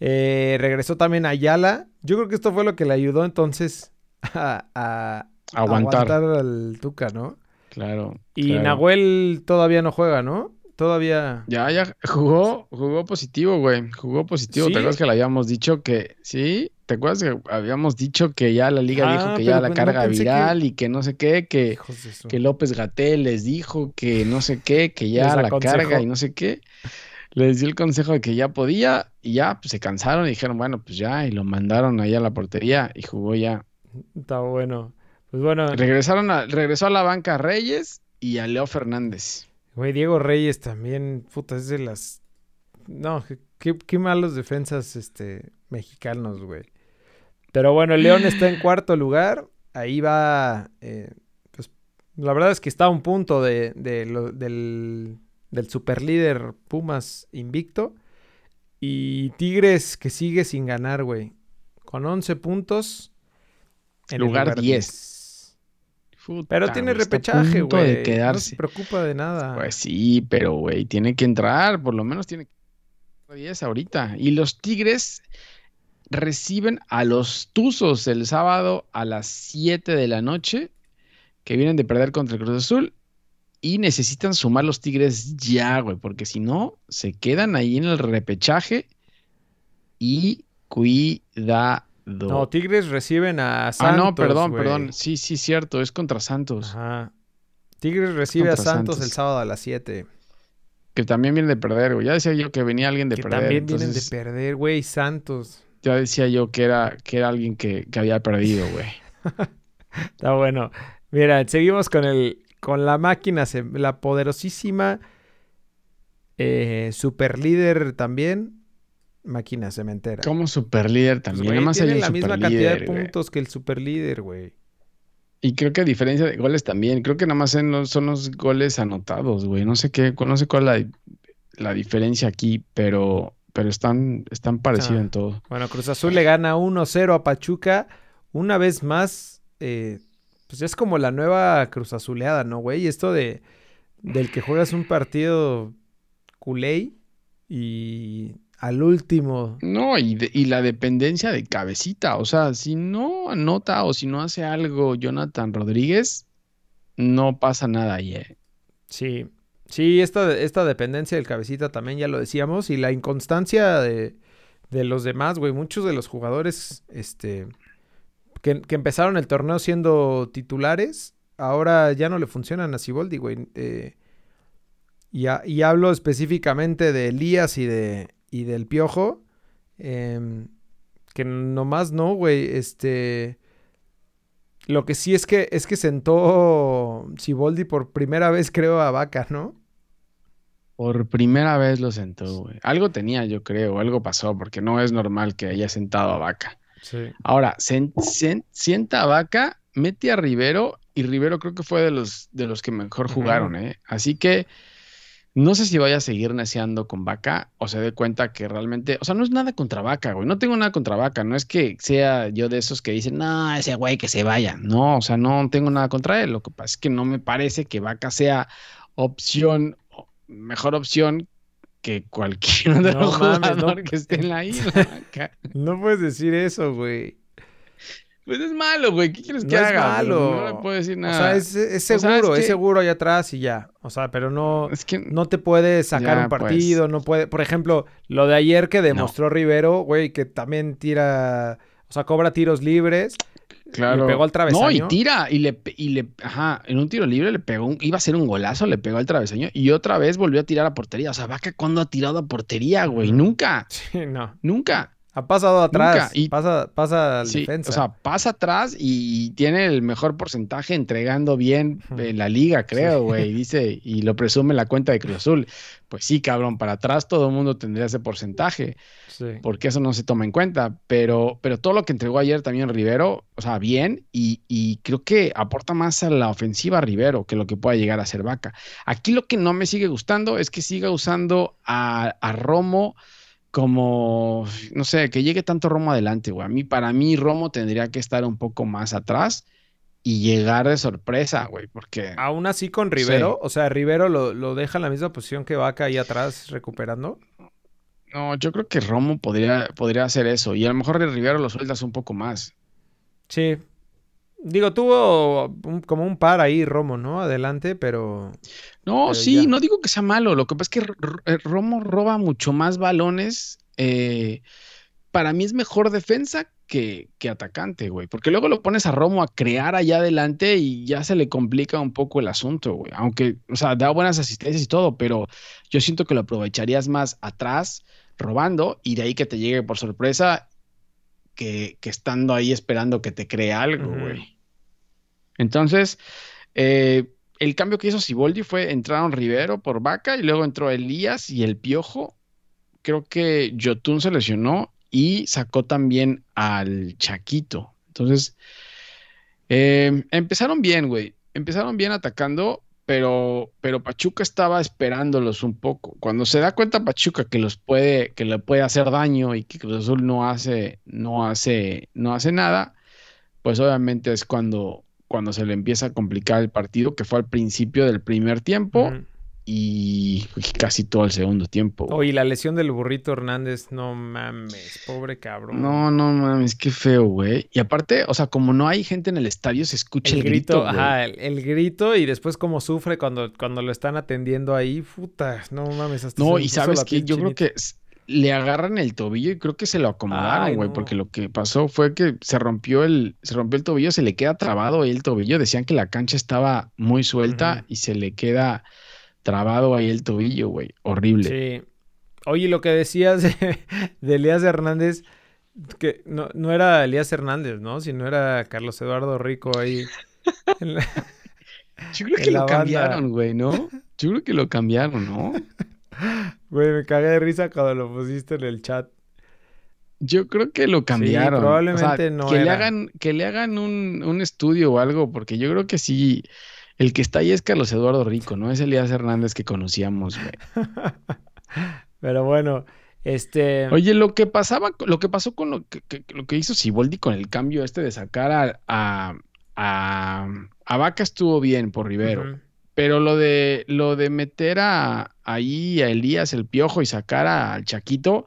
Eh, regresó también Ayala. Yo creo que esto fue lo que le ayudó entonces a, a Aguantar. aguantar al Tuca, ¿no? Claro. Y claro. Nahuel todavía no juega, ¿no? Todavía. Ya, ya jugó, jugó positivo, güey. Jugó positivo. ¿Sí? ¿Te acuerdas que le habíamos dicho que sí? ¿Te acuerdas que habíamos dicho que ya la liga Ah, dijo que pero ya la pues no carga que- viral y que no sé qué, que, que López Gatel les dijo que no sé qué, que ya la carga y no sé qué. Les dio el consejo de que ya podía y ya pues, se cansaron y dijeron, bueno, pues ya, y lo mandaron allá a la portería y jugó ya. Está bueno. Pues bueno, Regresaron a, regresó a la banca Reyes y a Leo Fernández. güey, Diego Reyes también, puta, es de las. No, qué- malos defensas este, mexicanos, güey. Pero bueno, el León está en cuarto lugar. Ahí va. eh, pues la verdad es que está a un punto de, de lo- del, del superlíder Pumas invicto. Y Tigres que sigue sin ganar, güey. Con 11 puntos. en el Lugar 10. Pero tiene repechaje, güey. No se preocupa de nada. Pues sí, pero güey, tiene que entrar, por lo menos tiene que entrar 10 ahorita. Y los Tigres reciben a los Tuzos el sábado a las 7 de la noche, que vienen de perder contra el Cruz Azul. Y necesitan sumar los Tigres ya, güey, porque si no, se quedan ahí en el repechaje. Y cuidado. No, Tigres reciben a ah, Santos. no, perdón, perdón. Sí, sí, cierto, es contra Santos. Ajá. Tigres recibe a Santos, Santos. el sábado a las 7. Que también viene de perder, güey. Ya decía yo que venía alguien de Que perder. también vienen de perder, güey. Santos. Ya decía yo que era, que era alguien que, que había perdido, güey. Está bueno. Mira, seguimos con el con la máquina, la poderosísima eh, super líder también, máquina cementera. Como superlíder Pues, también. güey, Nada más hay tiene un la misma cantidad de superlíder, güey. puntos que el super líder, güey. Y creo que a diferencia de goles también, creo que nada más en los- son los goles anotados, güey. No sé qué, no sé cuál es la, la diferencia aquí, pero, pero están, están parecidos Ah. en todo. Bueno, Cruz Azul le gana 1-0 a Pachuca. Una vez más, eh, pues es como la nueva Cruz Azuleada, ¿no, güey? Esto de del que juegas un partido culé y al último. No, y, de- y la dependencia de cabecita. O sea, si no anota o si no hace algo Jonathan Rodríguez, no pasa nada ahí, eh. Sí, sí, esta, esta dependencia del cabecita también ya lo decíamos. Y la inconstancia de, de los demás, güey. Muchos de los jugadores, este, que, que empezaron el torneo siendo titulares, ahora ya no le funcionan a Siboldi, güey. Eh, y, y hablo específicamente de Elías y, de, y del Piojo. em, que nomás no, güey. Este. Lo que sí es que es que sentó Siboldi por primera vez, creo, a Vaca, ¿no? Por primera vez lo sentó, güey. Algo tenía, yo creo, algo pasó, porque no es normal que haya sentado a Vaca. Sí. Ahora, sen- sen- sienta a Vaca, mete a Rivero, y Rivero creo que fue de los, de los que mejor jugaron, ¿eh? Así que no sé si vaya a seguir neceando con Vaca o se dé cuenta que realmente, o sea, no es nada contra Vaca, güey. No tengo nada contra Vaca, no es que sea yo de esos que dicen, no, ese güey que se vaya. No, o sea, no tengo nada contra él. Lo que pasa es que no me parece que Vaca sea opción, mejor opción que cualquier otro No mames, jugador no. que esté en la isla. No puedes decir eso, güey. Pues es malo, güey. ¿Qué quieres que No es haga? Pero malo. No le puedo decir O nada. sea, es, es O sea, seguro, es es que- seguro allá atrás y ya. O sea, pero no, Es que no te puede sacar Ya, un pues. partido, no puede. Por ejemplo, lo de ayer que demostró Rivero, güey, que también tira, o sea, cobra tiros libres. Claro. Le pegó al No, travesaño. y tira, y le, y le, ajá, en un tiro libre le pegó, un- iba a ser un golazo, le pegó al travesaño y otra vez volvió a tirar a portería. O sea, Vaca, ¿cuándo ha tirado a portería, güey? Nunca, Sí, no. nunca. Ha pasado atrás. y- pasa, pasa al Sí, defensa. o sea, pasa atrás y tiene el mejor porcentaje entregando bien en la liga, creo, Sí. güey. Dice, y lo presume la cuenta de Cruz Azul. Pues sí, cabrón, para atrás todo el mundo tendría ese porcentaje. Sí. porque eso no se toma en cuenta. Pero, pero todo lo que entregó ayer también Rivero, o sea, bien, y, y creo que aporta más a la ofensiva Rivero que lo que pueda llegar a ser Vaca. Aquí lo que no me sigue gustando es que siga usando a, a Romo como, no sé, que llegue tanto Romo adelante, güey. A mí, para mí, Romo tendría que estar un poco más atrás y llegar de sorpresa, güey, porque... Aún así con Rivero, o sea, Rivero lo, lo, deja en la misma posición que Vaca ahí atrás recuperando. No, yo creo que Romo podría, podría hacer eso y a lo mejor de Rivero lo sueltas un poco más. Sí. Digo, tuvo como un par ahí Romo, ¿no? Adelante, pero... No, sí, no digo que sea malo, lo que pasa es que eh, Romo roba mucho más balones. Eh, para mí es mejor defensa que, atacante, güey. Porque luego lo pones a Romo a crear allá adelante y ya se le complica un poco el asunto, güey. Aunque, o sea, da buenas asistencias y todo, pero yo siento que lo aprovecharías más atrás, robando, y de ahí que te llegue por sorpresa, que, estando ahí esperando que te cree algo, güey. Entonces, eh, el cambio que hizo Siboldi fue entraron Rivero por Vaca y luego entró Elías y el Piojo. Creo que Jotun se lesionó y sacó también al Chaquito. Entonces, em, empezaron bien, güey. Empezaron bien atacando, pero, pero Pachuca estaba esperándolos un poco. Cuando se da cuenta Pachuca que los puede, que le puede hacer daño y que Cruz Azul no hace, no hace, no hace nada, pues obviamente es cuando, cuando se le empieza a complicar el partido, que fue al principio del primer tiempo y casi todo el segundo tiempo. Oye, la lesión del burrito Hernández, no mames, pobre cabrón. No, no mames, qué feo, güey. Y aparte, o sea, como no hay gente en el estadio, se escucha el, grito. ajá, el, grito y después cómo sufre cuando, cuando lo están atendiendo ahí, puta, no mames. Hasta no, y sabes que yo creo que le agarran el tobillo y creo que se lo acomodaron, güey, porque lo que pasó fue que se rompió el, se rompió el tobillo, se le queda trabado el tobillo. Decían que la cancha estaba muy suelta y se le queda trabado ahí el tobillo, güey. Horrible. Sí. Oye, lo que decías de, Elías Hernández, que no, no, era Elías Hernández, ¿no? Sino era Carlos Eduardo Rico ahí. Yo creo que lo cambiaron, güey, ¿no? Yo creo que lo cambiaron, ¿no? Güey, me cagué de risa cuando lo pusiste en el chat. Yo creo que lo cambiaron. probablemente no. Que le hagan, que le hagan un, un, estudio o algo, porque yo creo que sí. El que está ahí es Carlos Eduardo Rico, no es Elías Hernández que conocíamos, güey. Pero bueno, este. Oye, lo que pasaba, lo que pasó con lo que, lo que hizo Siboldi con el cambio este de sacar a, a, a, Vaca estuvo bien por Rivero. Pero lo de lo de meter a ahí a Elías el piojo y sacar al Chaquito,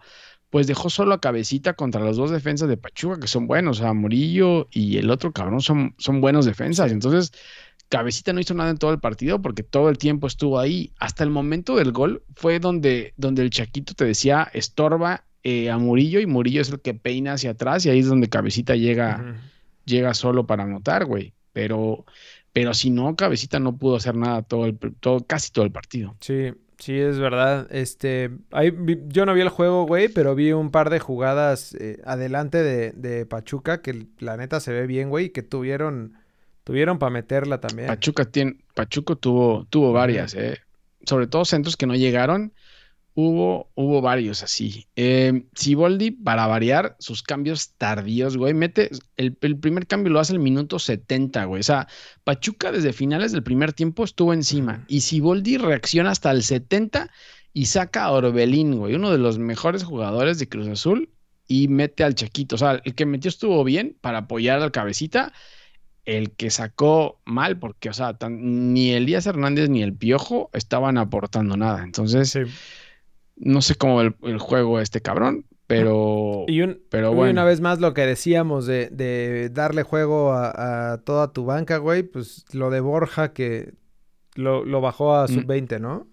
pues dejó solo a cabecita contra los dos defensas de Pachuca, que son buenos, o sea, Murillo y el otro cabrón son, son buenos defensas. Entonces, Cabecita no hizo nada en todo el partido porque todo el tiempo estuvo ahí. Hasta el momento del gol fue donde, donde el Chaquito te decía estorba eh, a Murillo y Murillo es el que peina hacia atrás y ahí es donde Cabecita llega, llega solo para anotar, güey. Pero, pero si no, Cabecita no pudo hacer nada todo el, todo, casi todo el partido. Sí, sí, es verdad. Este, yo no vi el juego, güey, pero vi un par de jugadas eh, adelante de, de Pachuca que la neta se ve bien, güey, que tuvieron Tuvieron para meterla también. Pachuca tiene, Pachuco tuvo, tuvo varias, eh. Sobre todo centros que no llegaron. Hubo, hubo varios así. Eh, Siboldi, para variar, sus cambios tardíos, güey, mete. El, primer cambio lo hace el minuto 70, güey. O sea, Pachuca desde finales del primer tiempo estuvo encima. Y Siboldi reacciona hasta el 70 y saca a Orbelín, güey, uno de los mejores jugadores de Cruz Azul, y mete al Chaquito. O sea, el que metió estuvo bien para apoyar al cabecita el que sacó mal, porque, o sea, ni Elías Hernández ni el Piojo estaban aportando nada. Entonces, no sé cómo el, el juego este cabrón, pero, y pero bueno. una vez más lo que decíamos de, darle juego a, toda tu banca, güey, pues lo de Borja que lo, bajó a mm. sub-20, ¿no?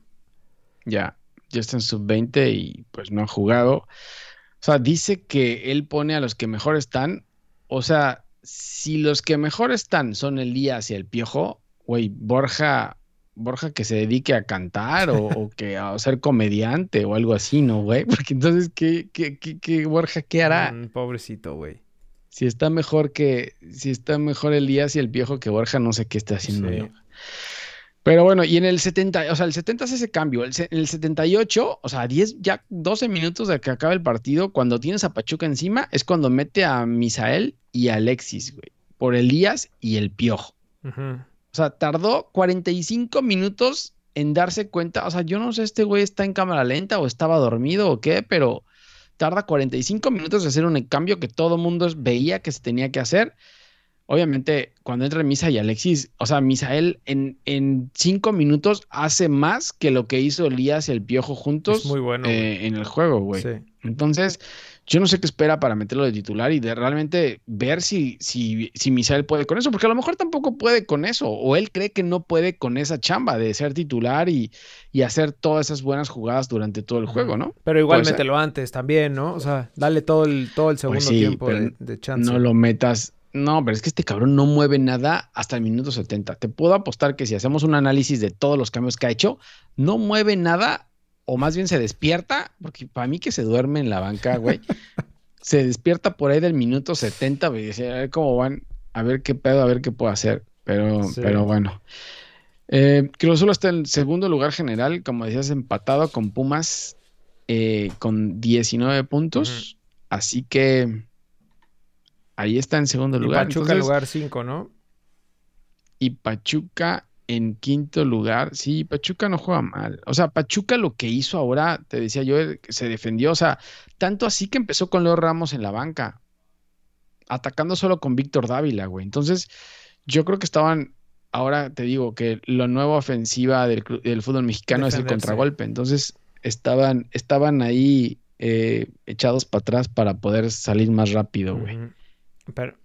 Ya, ya está en sub-20 y pues no ha jugado. O sea, dice que él pone a los que mejor están. O sea, si los que mejor están son Elías y el Piojo, güey, Borja, Borja que se dedique a cantar o, que a ser comediante o algo así, ¿no, güey? Porque entonces, ¿qué, qué, qué, Borja qué hará? Mm, pobrecito, güey. Si está mejor que, si está mejor Elías y el Piojo que Borja, no sé qué está haciendo yo. Pero bueno, y en el 70, o sea, el 70 hace ese cambio. El, en el 78, o sea, 10, ya 12 minutos de que acabe el partido, cuando tienes a Pachuca encima, es cuando mete a Misael y a Alexis, güey, por Elías y el Piojo. O sea, tardó 45 minutos en darse cuenta. O sea, yo no sé, este güey está en cámara lenta o estaba dormido o qué, pero tarda 45 minutos de hacer un cambio que todo mundo veía que se tenía que hacer. Obviamente, cuando entra Misa y Alexis, o sea, Misael en, en cinco minutos hace más que lo que hizo Elías y el Piojo juntos muy bueno, eh, en el juego, güey. Entonces, yo no sé qué espera para meterlo de titular y de realmente ver si, si, si Misael puede con eso, porque a lo mejor tampoco puede con eso, o él cree que no puede con esa chamba de ser titular y, y hacer todas esas buenas jugadas durante todo el juego, ¿no? Pero igual mételo antes también, ¿no? O sea, dale todo el, todo el pues segundo tiempo de, de chance. No lo metas no, pero es que este cabrón no mueve nada hasta el minuto 70. Te puedo apostar que si hacemos un análisis de todos los cambios que ha hecho, no mueve nada, o más bien se despierta, porque para mí que se duerme en la banca, güey, se despierta por ahí del minuto 70, güey, a ver cómo van, a ver qué pedo, a ver qué puedo hacer. Pero, pero bueno. Eh, Cruz Azul está en segundo lugar general, como decías, empatado con Pumas eh, con 19 puntos. Así que Ahí está en segundo lugar. Pachuca lugar 5, ¿no? Y Pachuca en quinto lugar. Sí, Pachuca no juega mal. O sea, Pachuca lo que hizo ahora, te decía yo, se defendió. O sea, tanto así que empezó con Leo Ramos en la banca, atacando solo con Víctor Dávila, güey. Entonces, yo creo que estaban, ahora te digo que la nueva ofensiva del, fútbol mexicano es el contragolpe. Entonces, estaban, estaban ahí eh, echados para atrás para poder salir más rápido, güey.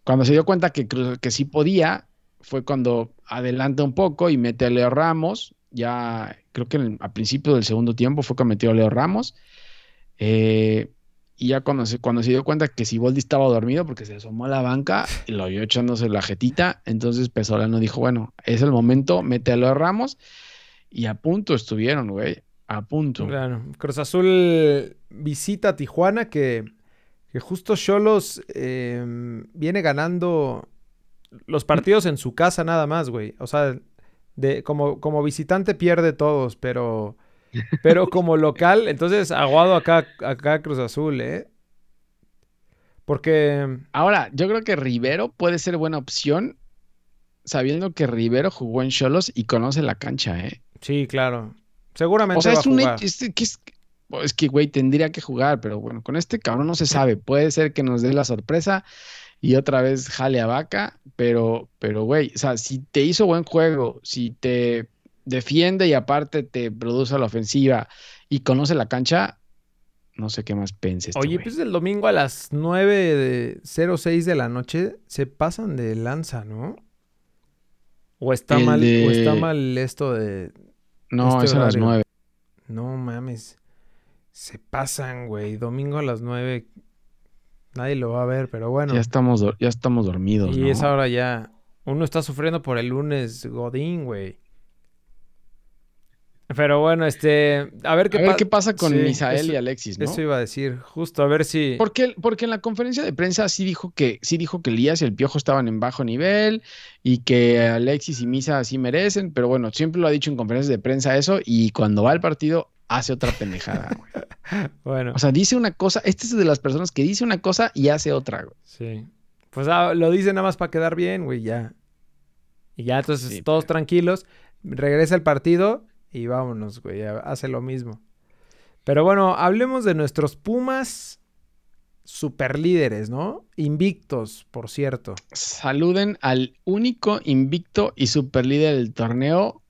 Cuando se dio cuenta que, que sí podía, fue cuando adelanta un poco y mete a Leo Ramos. Ya creo que a principio del segundo tiempo fue cuando metió a Leo Ramos. Eh, y ya cuando se, cuando se dio cuenta que Siboldi estaba dormido porque se asomó a la banca y lo vio echándose la jetita, entonces Pesolano dijo, bueno, es el momento, mete a Leo Ramos. Y a punto estuvieron, güey. A punto. Claro. Cruz Azul visita a Tijuana que que justo Cholos em, viene ganando los partidos en su casa nada más, güey. O sea, de, como, como visitante pierde todos, pero, pero como local, entonces aguado acá, acá Cruz Azul, ¿eh? Porque... Ahora, yo creo que Rivero puede ser buena opción, sabiendo que Rivero jugó en Cholos y conoce la cancha, ¿eh? Sí, claro. Seguramente. O sea, es un es, es que, güey, tendría que jugar, pero bueno, con este cabrón no se sabe. Puede ser que nos dé la sorpresa y otra vez jale a vaca, pero, pero, güey, o sea, si te hizo buen juego, si te defiende y aparte te produce la ofensiva y conoce la cancha, no sé qué más penses. Oye, pues el domingo a las 9 de 06 de la noche se pasan de lanza, ¿no? O está mal, o está mal esto de. No, este es a las 9. No mames. Se pasan, güey. Domingo a las 9. Nadie lo va a ver, pero bueno. Ya estamos, ya estamos dormidos. Y es ahora ya. Uno está sufriendo por el lunes Godín, güey. Pero bueno, este. A ver qué, qué pasa con Misael y Alexis, ¿no? Eso iba a decir, justo a ver si. Porque, porque en la conferencia de prensa sí dijo que sí dijo que Elías y el Piojo estaban en bajo nivel y que Alexis y Misa sí merecen, pero bueno, siempre lo ha dicho en conferencias de prensa eso y cuando va al partido hace otra pendejada, güey. bueno. O sea, dice una cosa, este es de las personas que dice una cosa y hace otra, güey. Sí. Pues ah, lo dice nada más para quedar bien, güey, ya. Y ya, entonces todos tranquilos. Regresa el partido y vámonos, güey, hace lo mismo. Pero bueno, hablemos de nuestros Pumas super líderes, ¿no? Invictos, por cierto. Saluden al único invicto y super líder del torneo,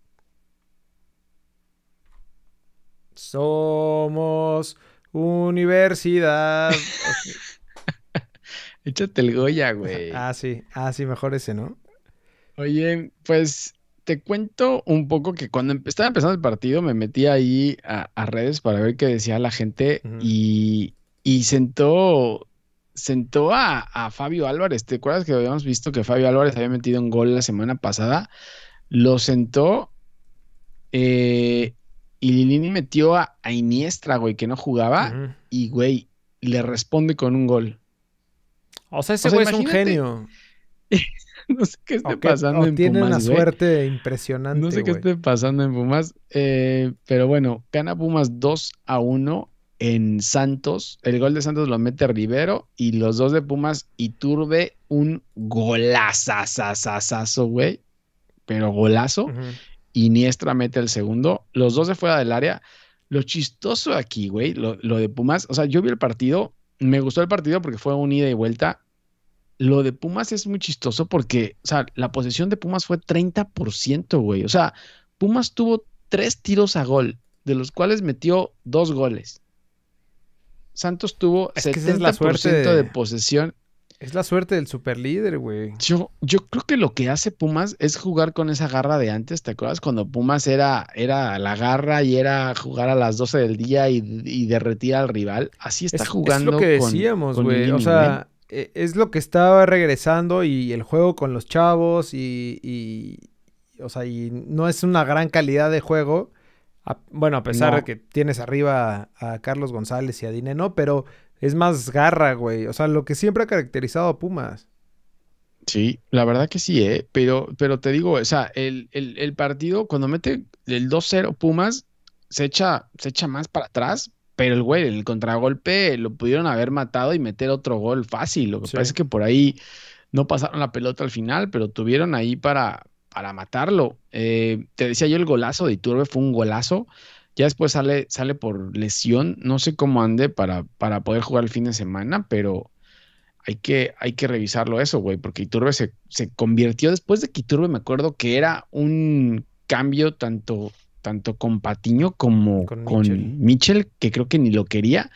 Somos universidad. Échate el Goya, güey. Ah, sí. Ah, sí, mejor ese, ¿no? Oye, pues te cuento un poco que cuando estaba empezando el partido me metí ahí a, redes para ver qué decía la gente y, sentó, sentó a, a, Fabio Álvarez. ¿Te acuerdas que habíamos visto que Fabio Álvarez había metido un gol la semana pasada? Lo sentó eh, y Lilini metió a, Iniestra, güey, que no jugaba. Y, güey, le responde con un gol. O sea, ese güey es un genio. no sé qué esté pasando en tiene una suerte impresionante. No sé qué esté pasando en Pumas. Eh, pero bueno, gana Pumas 2 a 1 en Santos. El gol de Santos lo mete Rivero. Y los dos de Pumas, y Turbe, un golazazazazazo, güey. Pero golazo. Iniestra mete el segundo. Los dos de fuera del área. Lo chistoso aquí, güey, lo, lo de Pumas, o sea, yo vi el partido, me gustó el partido porque fue un ida y vuelta. Lo de Pumas es muy chistoso porque, o sea, la posesión de Pumas fue 30%, güey. O sea, Pumas tuvo tres tiros a gol, de los cuales metió dos goles. Santos tuvo Es que esa 70% es la suerte de... de- posesión. Es la suerte del superlíder, güey. Yo, yo creo que lo que hace Pumas es jugar con esa garra de antes. ¿Te acuerdas cuando Pumas era, era la garra y era jugar a las 12 del día y, y derretir al rival? Así está es, jugando. es lo que decíamos, güey. O sea, e- es lo que estaba regresando y el juego con los chavos y, y- o sea, y no es una gran calidad de juego. A- bueno, a pesar No. de que tienes arriba a, a Carlos González y a Dineno, pero es más garra, güey. O sea, lo que siempre ha caracterizado a Pumas. Sí, la verdad que sí, ¿eh? Pero, pero te digo, o sea, el, el- el partido, cuando mete el 2-0 Pumas, se echa, se echa más para atrás, pero el güey, el contragolpe lo pudieron haber matado y meter otro gol fácil. Lo que Sí. pasa es que por ahí no pasaron la pelota al final, pero tuvieron ahí para, para matarlo. Eh, te decía yo, el golazo de Iturbe fue un golazo. Ya después sale, sale por lesión. No sé cómo ande para, para poder jugar el fin de semana, pero hay que, hay que revisarlo eso, güey, porque Iturbe se, se convirtió después de que Iturbe me acuerdo que era un cambio tanto, tanto con Patiño como Con con, Mitchell. Mitchell, que creo que ni lo quería.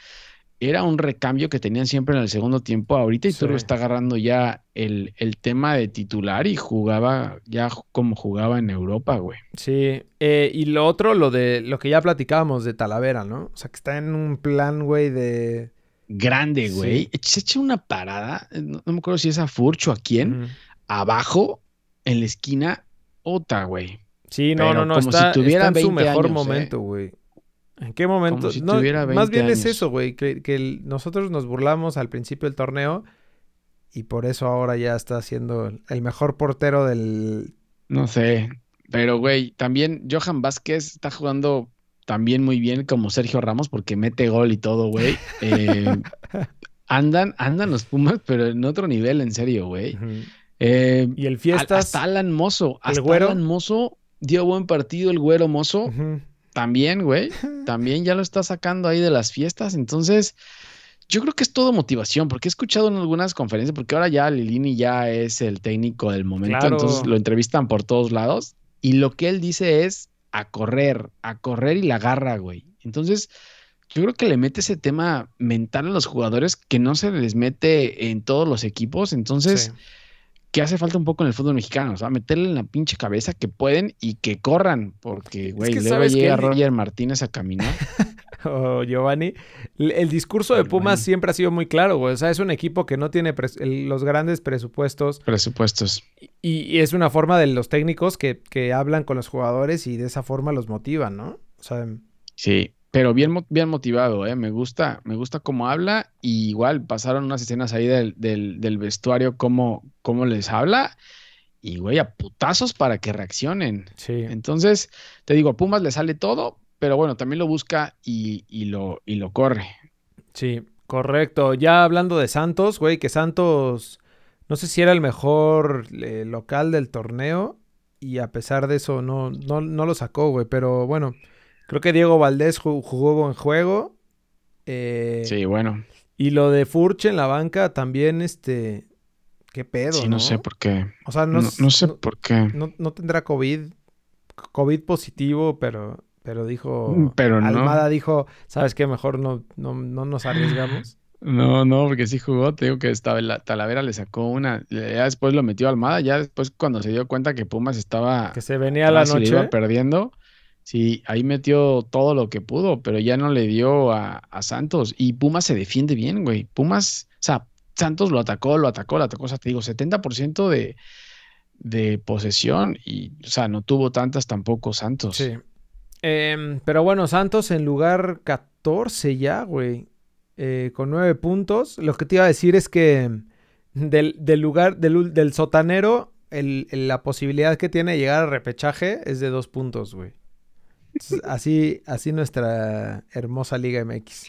Era un recambio que tenían siempre en el segundo tiempo. Ahorita Iturbe Sí. está agarrando ya el, el tema de titular y jugaba ya como jugaba en Europa, güey. Sí, eh, y lo otro, lo de lo que ya platicábamos de Talavera, ¿no? O sea, que está en un plan, güey, de... Grande, güey. Sí. Se echa una parada, eh, no, no me acuerdo si es a Furch o a quién, abajo, en la esquina, otra, güey. Sí, no, Pero no, no, como si está, tuviera está en su 20 mejor años, ¿eh? momento, güey. ¿En qué momento? Como si No, tuviera más 20 bien es eso, güey, que, que el- nosotros nos burlamos al principio del torneo y por eso ahora ya está siendo el- el mejor portero del... No sé, pero güey, también Johan Vázquez está jugando también muy bien como Sergio Ramos porque mete gol y todo, güey. Eh, andan, andan los Pumas, pero en otro nivel, en serio, güey. Eh, Y el Fiestas... hasta Alan Mozo, hasta güero? Alan Mozo dio buen partido, el güero Mozo Ujú. También, güey. También ya lo está sacando ahí de las fiestas, entonces yo creo que es todo motivación, porque he escuchado en algunas conferencias, porque ahora ya Lilini ya es el técnico del momento, Claro. entonces lo entrevistan por todos lados y lo que él dice es a correr, a correr y la garra, güey. Entonces, yo creo que le mete ese tema mental a los jugadores que no se les mete en todos los equipos, entonces Sí. Que hace falta un poco en el fútbol mexicano, o sea, meterle en la pinche cabeza que pueden y que corran, porque, güey, que luego que llega Roger Martínez a caminar. o Giovanni. El, el discurso de Pumas siempre ha sido muy claro, güey. O sea, es un equipo que no tiene el- los grandes presupuestos Presupuestos. y, y es una forma de los técnicos que, que hablan con los jugadores y de esa forma los motivan, ¿no? O sea, Sí, pero bien, bien motivado, ¿eh? Me gusta, me gusta cómo habla. Y igual pasaron unas escenas ahí del, del, del vestuario, cómo, cómo les habla. Y, güey, a putazos para que reaccionen. sí. Entonces, te digo, a Pumas le sale todo, pero bueno, también lo busca y, y lo, y lo corre. Sí, correcto. Ya hablando de Santos, güey, que Santos, no sé si era el mejor eh, local del torneo y a pesar de eso no, no, no lo sacó, güey. Pero bueno, creo que Diego Valdés ju- jugó buen juego. eh, Sí, bueno. Y lo de Furche en la banca también, este, qué pedo, Sí, ¿no? no sé por qué. O sea, no, No, sé por qué. no- no tendrá COVID, COVID positivo, pero, pero dijo, Mm, pero no. Almada dijo, ¿sabes qué? Mejor no, no, no nos arriesgamos. No, no, porque sí jugó, te digo que estaba la Talavera le sacó una, ya después lo metió Almada, ya después cuando se dio cuenta que Pumas estaba Que se venía la y le iba noche. perdiendo, sí, ahí metió todo lo que pudo, pero ya no le dio a, a Santos y Pumas se defiende bien, güey. Pumas, o sea, Santos lo atacó, lo atacó, lo atacó, o sea, te digo, 70% de, de posesión y, o sea, no tuvo tantas tampoco Santos. Sí. Em, pero bueno, Santos en lugar 14 ya, güey. eh, con 9 puntos. Lo que te iba a decir es que del, del lugar, del, del sotanero, el- la posibilidad que tiene de llegar al repechaje es de 2 puntos, güey. Entonces, Así, así nuestra hermosa Liga MX.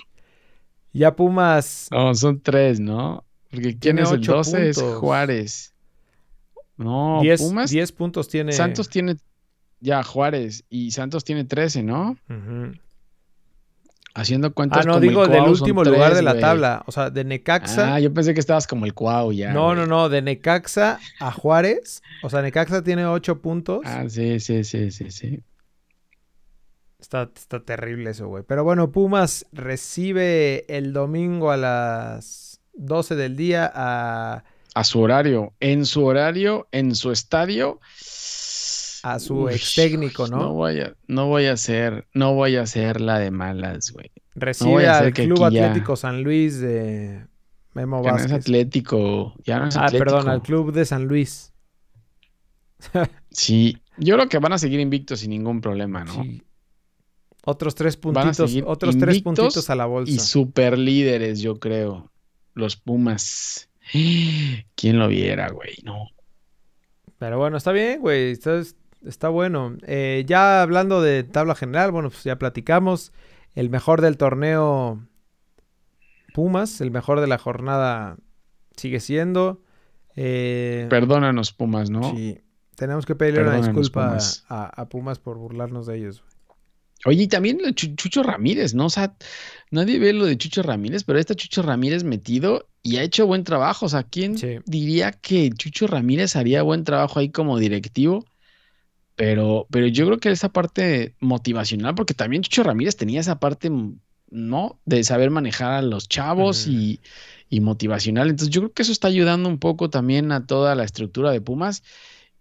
Ya Pumas. No, son tres, ¿no? Porque ¿quién Tiene es el ocho 12? Es. Juárez. No, 10, Pumas. 10 puntos tiene. Santos tiene ya Juárez y Santos tiene 13, ¿no? Ujú. Haciendo cuentas Ah, no, como digo del Cuau último lugar de la tabla. O sea, de Necaxa. Ah, yo pensé que estabas como el Cuau ya. no, no, no, de Necaxa a Juárez. O sea, Necaxa tiene ocho puntos. Ah, sí, sí, sí, sí, sí. Está, está terrible eso, güey. Pero bueno, Pumas recibe el domingo a las 12 del día a, A su horario, en su horario, en su estadio. a su Uy, ex técnico, No ¿no? voy a, no voy a hacer, no voy a hacer la de malas, güey. Recibe voy a hacer al que Club ya- Atlético San Luis de Memo Ya no es Vázquez. Atlético, ya no es ah, Atlético. perdón, al Club de San Luis. Sí, yo creo que van a seguir invictos sin ningún problema, ¿no? Sí. Otros tres puntitos, otros tres puntitos a la bolsa. Y super líderes, yo creo. Los Pumas. ¿Quién lo viera, güey? No. Pero bueno, está bien, güey. Está, está bueno. Eh, ya hablando de tabla general, bueno, pues ya platicamos. El mejor del torneo Pumas, el mejor de la jornada sigue siendo. Eh, Perdónanos, Pumas, ¿no? sí, tenemos que pedirle una disculpa Pumas. A, a Pumas por burlarnos de ellos. güey. Oye, y también lo Chucho Ramírez, ¿no? O sea, nadie ve lo de Chucho Ramírez, pero está Chucho Ramírez metido y ha hecho buen trabajo. O sea, ¿quién Sí. diría que Chucho Ramírez haría buen trabajo ahí como directivo? Pero, pero yo creo que esa parte motivacional, porque también Chucho Ramírez tenía esa parte, ¿no? De saber manejar a los chavos y, y motivacional. Entonces, yo creo que eso está ayudando un poco también a toda la estructura de Pumas.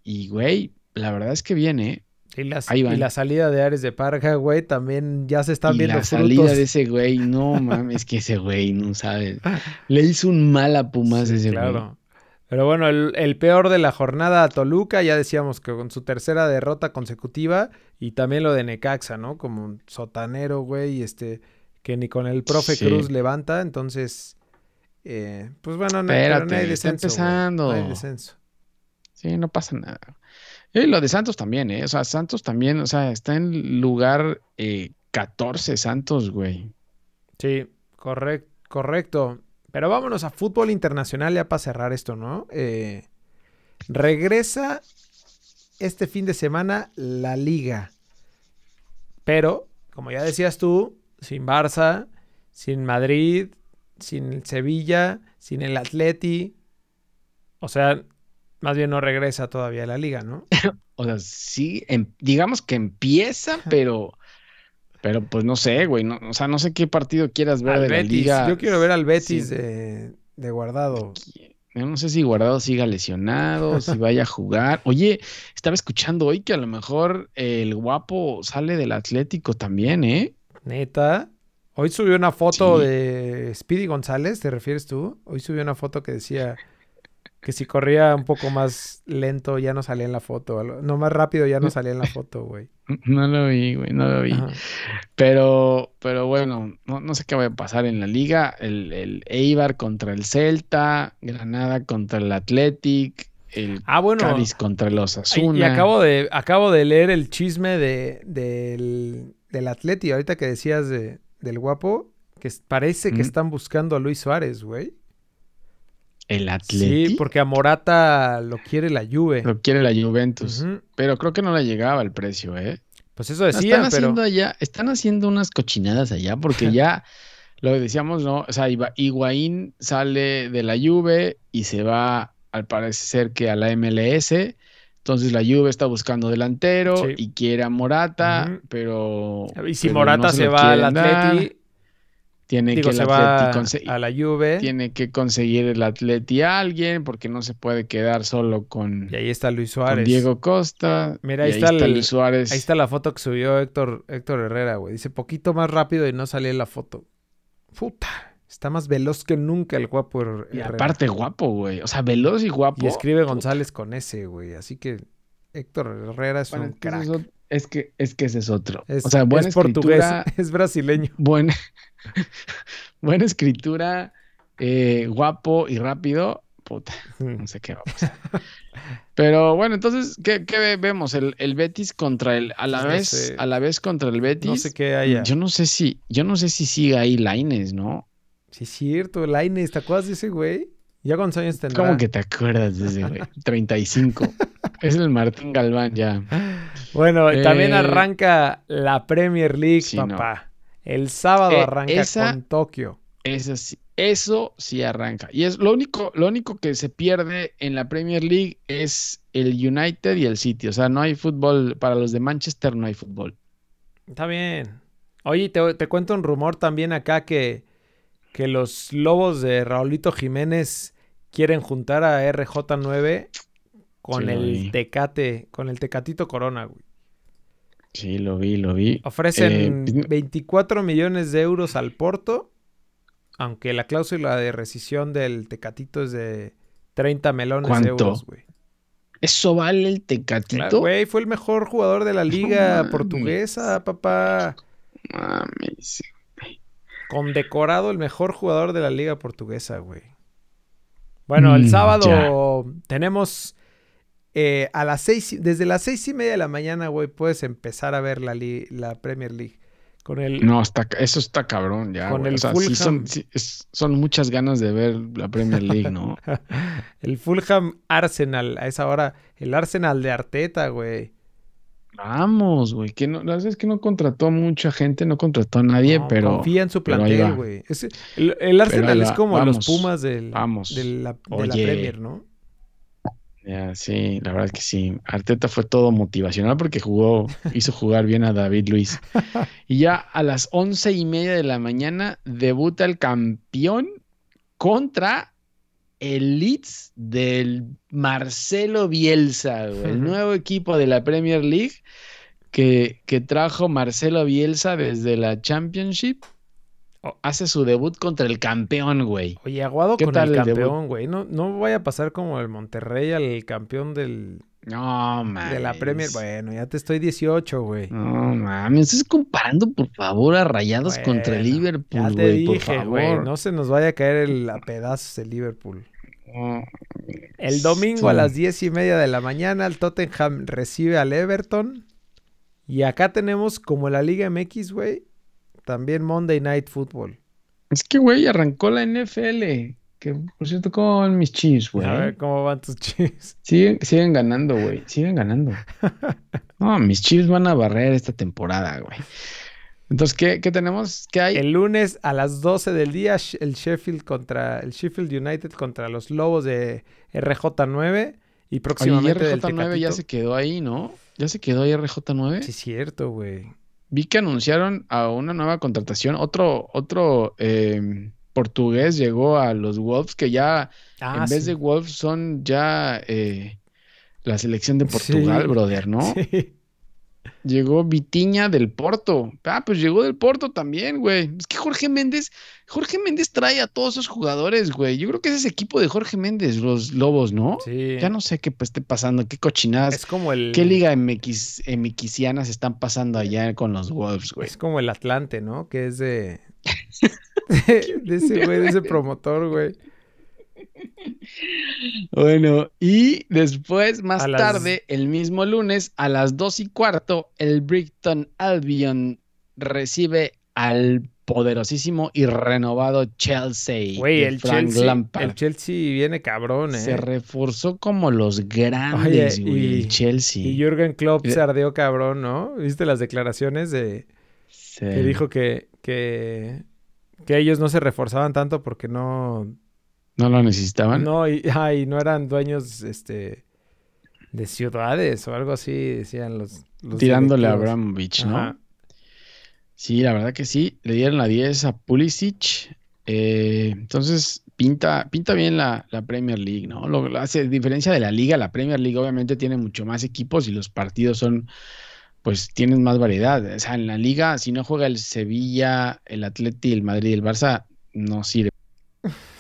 Y, güey, la verdad es que viene, Y, las- Ahí y la salida de Ares de Parga, güey, también ya se están y viendo la salida de ese güey, no mames, que ese güey, no sabes. Le hizo un mal a Pumas Sí, ese güey. claro. Pero bueno, el, el peor de la jornada Toluca, ya decíamos que con su tercera derrota consecutiva y también lo de Necaxa, ¿no? Como un sotanero, güey, este, que ni con el profe Sí. Cruz levanta, entonces, eh, pues bueno, no, pero no Espérate, hay está descenso, güey, empezando. no hay descenso. Sí, no pasa nada. Y lo de Santos también, ¿eh? O sea, Santos también, o sea, está en lugar eh, 14 Santos, güey. Sí, correcto. Pero vámonos a fútbol internacional ya para cerrar esto, ¿no? Eh, regresa este fin de semana la liga. Pero, como ya decías tú, sin Barça, sin Madrid, sin Sevilla, sin el Atleti. O sea, más bien no regresa todavía la liga, ¿no? O sea, sí, em- digamos que empieza, pero, pero pues no sé, güey. No, o sea, no sé qué partido quieras ver Al de la liga. Yo quiero ver al Betis Sí. de, de guardado. Yo no sé si Guardado siga lesionado, si vaya a jugar. Oye, estaba escuchando hoy que a lo mejor el guapo sale del Atlético también, ¿eh? Neta. Hoy subió una foto Sí. de Speedy González, ¿te refieres tú? Hoy subió una foto que decía que si corría un poco más lento ya no salía en la foto. No más rápido ya no salía en la foto, güey. No lo vi, güey, no lo vi. Ajá. Pero, pero bueno, no, no sé qué va a pasar en la liga. El, el Eibar contra el Celta, Granada contra el Athletic, el Ah, bueno. Cádiz contra el Y, Osasuna. y acabo de, acabo de leer el chisme de, del, del Atleti, ahorita que decías de, del guapo, que parece que Mm. están buscando a Luis Suárez, güey. El Athletic Sí, porque a Morata lo quiere la Juve. lo quiere la Juventus. Pero creo que no le llegaba el precio, ¿eh? Pues eso No, decían, están pero... haciendo allá, están haciendo unas cochinadas allá, porque ya lo que decíamos, ¿no? O sea, Iba- Higuaín sale de la Juve y se va, al parecer que a la MLS. Entonces la Juve está buscando delantero Sí. y quiere a Morata, pero. Y si pero Morata no se lo va al. Atleti, Tiene digo, que se va a la Juve, tiene que conseguir el Atleti a alguien, porque no se puede quedar solo con, y ahí está Luis con Suárez. Diego Costa. Mira, ahí está el- Luis Suárez. Ahí está la foto que subió Héctor, Héctor Herrera, güey. Dice, poquito más rápido y no salía la foto. Puta, está más veloz que nunca el guapo Her- Y Herrera. aparte guapo, güey. O sea, veloz y guapo. Y escribe González con ese, güey. Así que Héctor Herrera es Bueno, un crack. Es, que, es que ese es otro. Es, o sea, buena es portugués, escritura, es brasileño. buena, buena escritura, eh, guapo y rápido. Puta, no sé qué va a pasar. Pero bueno, entonces, ¿qué, qué ve- vemos? El, el Betis contra el, a la No vez, sé. a la vez contra el Betis. No sé qué haya. Yo no sé si, yo no sé si siga ahí Laines, ¿no? Sí, es cierto, Lainez, ¿te acuerdas de ese güey? ¿Ya cuántos años tendrá? ¿Cómo que te acuerdas de ese güey? 35. es el Martín Galván ya. Bueno, también Eh, arranca la Premier League, sí, no. papá. El sábado Eh, arranca esa- con Tokio. Eso sí, eso sí arranca. Y es lo único, lo único que se pierde en la Premier League es el United y el City. O sea, no hay fútbol. Para los de Manchester no hay fútbol. Está bien. Oye, te, te cuento un rumor también acá que, que los lobos de Raulito Jiménez quieren juntar a RJ9 con Sí, el. Tecate, con el Tecatito Corona, güey. Sí, lo vi, lo vi. Ofrecen Eh, pues, 24 millones de euros al Porto, aunque la cláusula de rescisión del Tecatito es de 30 melones de euros, güey. ¿Eso vale el Tecatito? Claro, Güey, fue el mejor jugador de la liga mames. portuguesa, papá. Mames. Condecorado el mejor jugador de la liga portuguesa, güey. Bueno, el Mm, sábado tenemos eh, a las seis, desde las seis y media de la mañana, güey, puedes empezar a ver la, la Premier League. Con el, No, está, eso está cabrón ya. Con güey. el o sea, sí Fulham. son, sí, es- son muchas ganas de ver la Premier League, ¿no? el Fulham Arsenal, a esa hora, el Arsenal de Arteta, güey. Vamos, güey. Que no, la verdad es que no contrató a mucha gente, no contrató a nadie, No, pero confía en su plantel, güey. El, el Arsenal es como vamos, los Pumas del, vamos. de la, de la. Premier, ¿no? ya, sí, la verdad es que sí. Arteta fue todo motivacional porque jugó, hizo jugar bien a David Luis. Y ya a las once y media de la mañana debuta el campeón contra el Leeds del Marcelo Bielsa, güey, el nuevo equipo de la Premier League que, que trajo Marcelo Bielsa desde la Championship. Oh. Hace su debut contra el campeón, güey. Oye, aguado ¿Qué con el campeón, güey. No, no vaya a pasar como el Monterrey al campeón del, No, mames. de la Premier. Bueno, ya te estoy 18, güey. No mames, estás comparando por favor a Rayados contra el Bueno, Liverpool, Ya te güey, por güey. favor. No se nos vaya a caer el, a pedazos el Liverpool. No, El domingo a las diez y media de la mañana, el Tottenham recibe al Everton. Y acá tenemos, como la Liga MX, güey, también Monday Night Football. Es que, güey, arrancó la NFL. Que, por cierto, ¿cómo van mis Chiefs, güey? A ver cómo van tus Chiefs. Siguen, siguen ganando, güey. Siguen ganando. No, mis Chiefs van a barrer esta temporada, güey. Entonces, ¿qué, qué tenemos? ¿Qué hay? El lunes a las 12 del día, el Sheffield contra el Sheffield United contra los Lobos de RJ9 y Oye, próximamente del RJ9 ya se quedó ahí, ¿no? Ya se quedó ahí RJ9. Sí, es cierto, güey. Vi que anunciaron a una nueva contratación. Otro, otro eh, portugués llegó a los Wolves, que ya Ah, en vez de Wolves son ya eh, la selección de Portugal, Sí. brother, ¿no? Sí. Llegó Vitiña del Porto. Ah, pues llegó del Porto también, güey. Es que Jorge Méndez, Jorge Méndez trae a todos esos jugadores, güey. Yo creo que es ese equipo de Jorge Méndez, los Lobos, ¿no? Sí. Ya no sé qué pues, esté pasando, qué cochinadas, Es como el. qué liga MX, MXiana se están pasando allá con los Wolves, güey. Es como el Atlante, ¿no? Que es de. de ese güey, de ese promotor, güey. Bueno, y después, más A las- tarde, el mismo lunes, a las dos y cuarto, el Brighton Albion recibe al poderosísimo y renovado Chelsea. Güey, el. El Chelsea viene cabrón, ¿eh? Se reforzó como los grandes, Oye, güey, y- el Chelsea. Y Jürgen Klopp se ardeó cabrón, ¿no? ¿Viste las declaraciones de Sí. que dijo que, que, que ellos no se reforzaban tanto porque no, ¿No lo necesitaban? no, y, no eran dueños este de ciudades o algo así, decían los, los Tirándole a. Abramovich, ¿no? Ajá. Sí, la verdad que sí. Le dieron la 10 a Pulisic. Eh, entonces, pinta, pinta bien la, la Premier League, ¿no? Lo, lo hace diferencia de la Liga. La Premier League obviamente tiene mucho más equipos y los partidos son, pues, tienen más variedad. O sea, en la Liga, si no juega el Sevilla, el Atleti, el Madrid y el Barça, no sirve.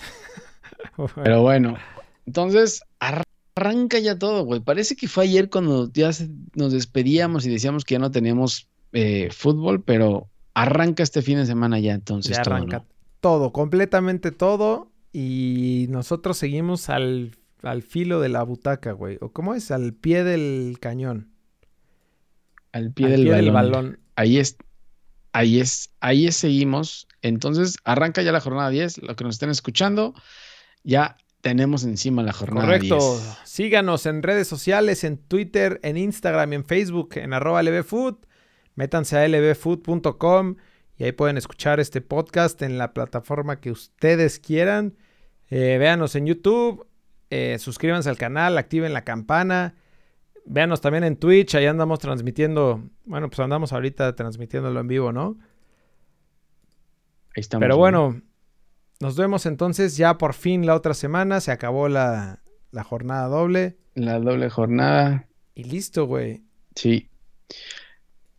Pero bueno, entonces arr- arranca ya todo, güey. Parece que fue ayer cuando ya nos despedíamos y decíamos que ya no teníamos eh, fútbol, pero arranca este fin de semana ya, entonces Ya todo, arranca ¿no? todo, completamente todo. Y nosotros seguimos al, al filo de la butaca, güey. ¿O cómo es? Al pie del cañón. Al pie, al del, pie balón. del balón. Ahí es, ahí es, ahí es, seguimos. Entonces arranca ya la jornada 10. Lo que nos estén escuchando, ya tenemos encima la jornada Correcto. 10. Síganos en redes sociales, en Twitter, en Instagram y en Facebook, en arroba lbfood. Métanse a lbfood.com Y ahí pueden escuchar este podcast en la plataforma que ustedes quieran. Eh, véanos en YouTube, eh, suscríbanse al canal, activen la campana. Véanos también en Twitch, ahí andamos transmitiendo. Bueno, pues andamos ahorita transmitiéndolo en vivo, ¿no? Ahí estamos. Pero ¿no? bueno, nos vemos entonces ya por fin la otra semana. Se acabó la, la jornada doble. La doble jornada. Y listo, güey. Sí.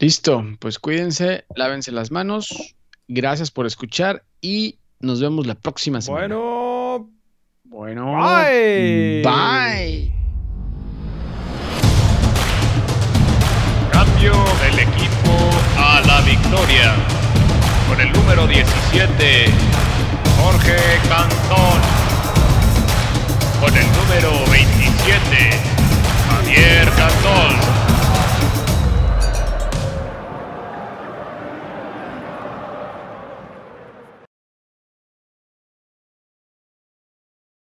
Listo. Pues cuídense, lávense las manos. Gracias por escuchar y nos vemos la próxima semana. Bueno, Bueno. bye. Bye. Cambio del equipo a la victoria. Con el número 17, Jorge Cantón. Con el número 27, Javier Cantón.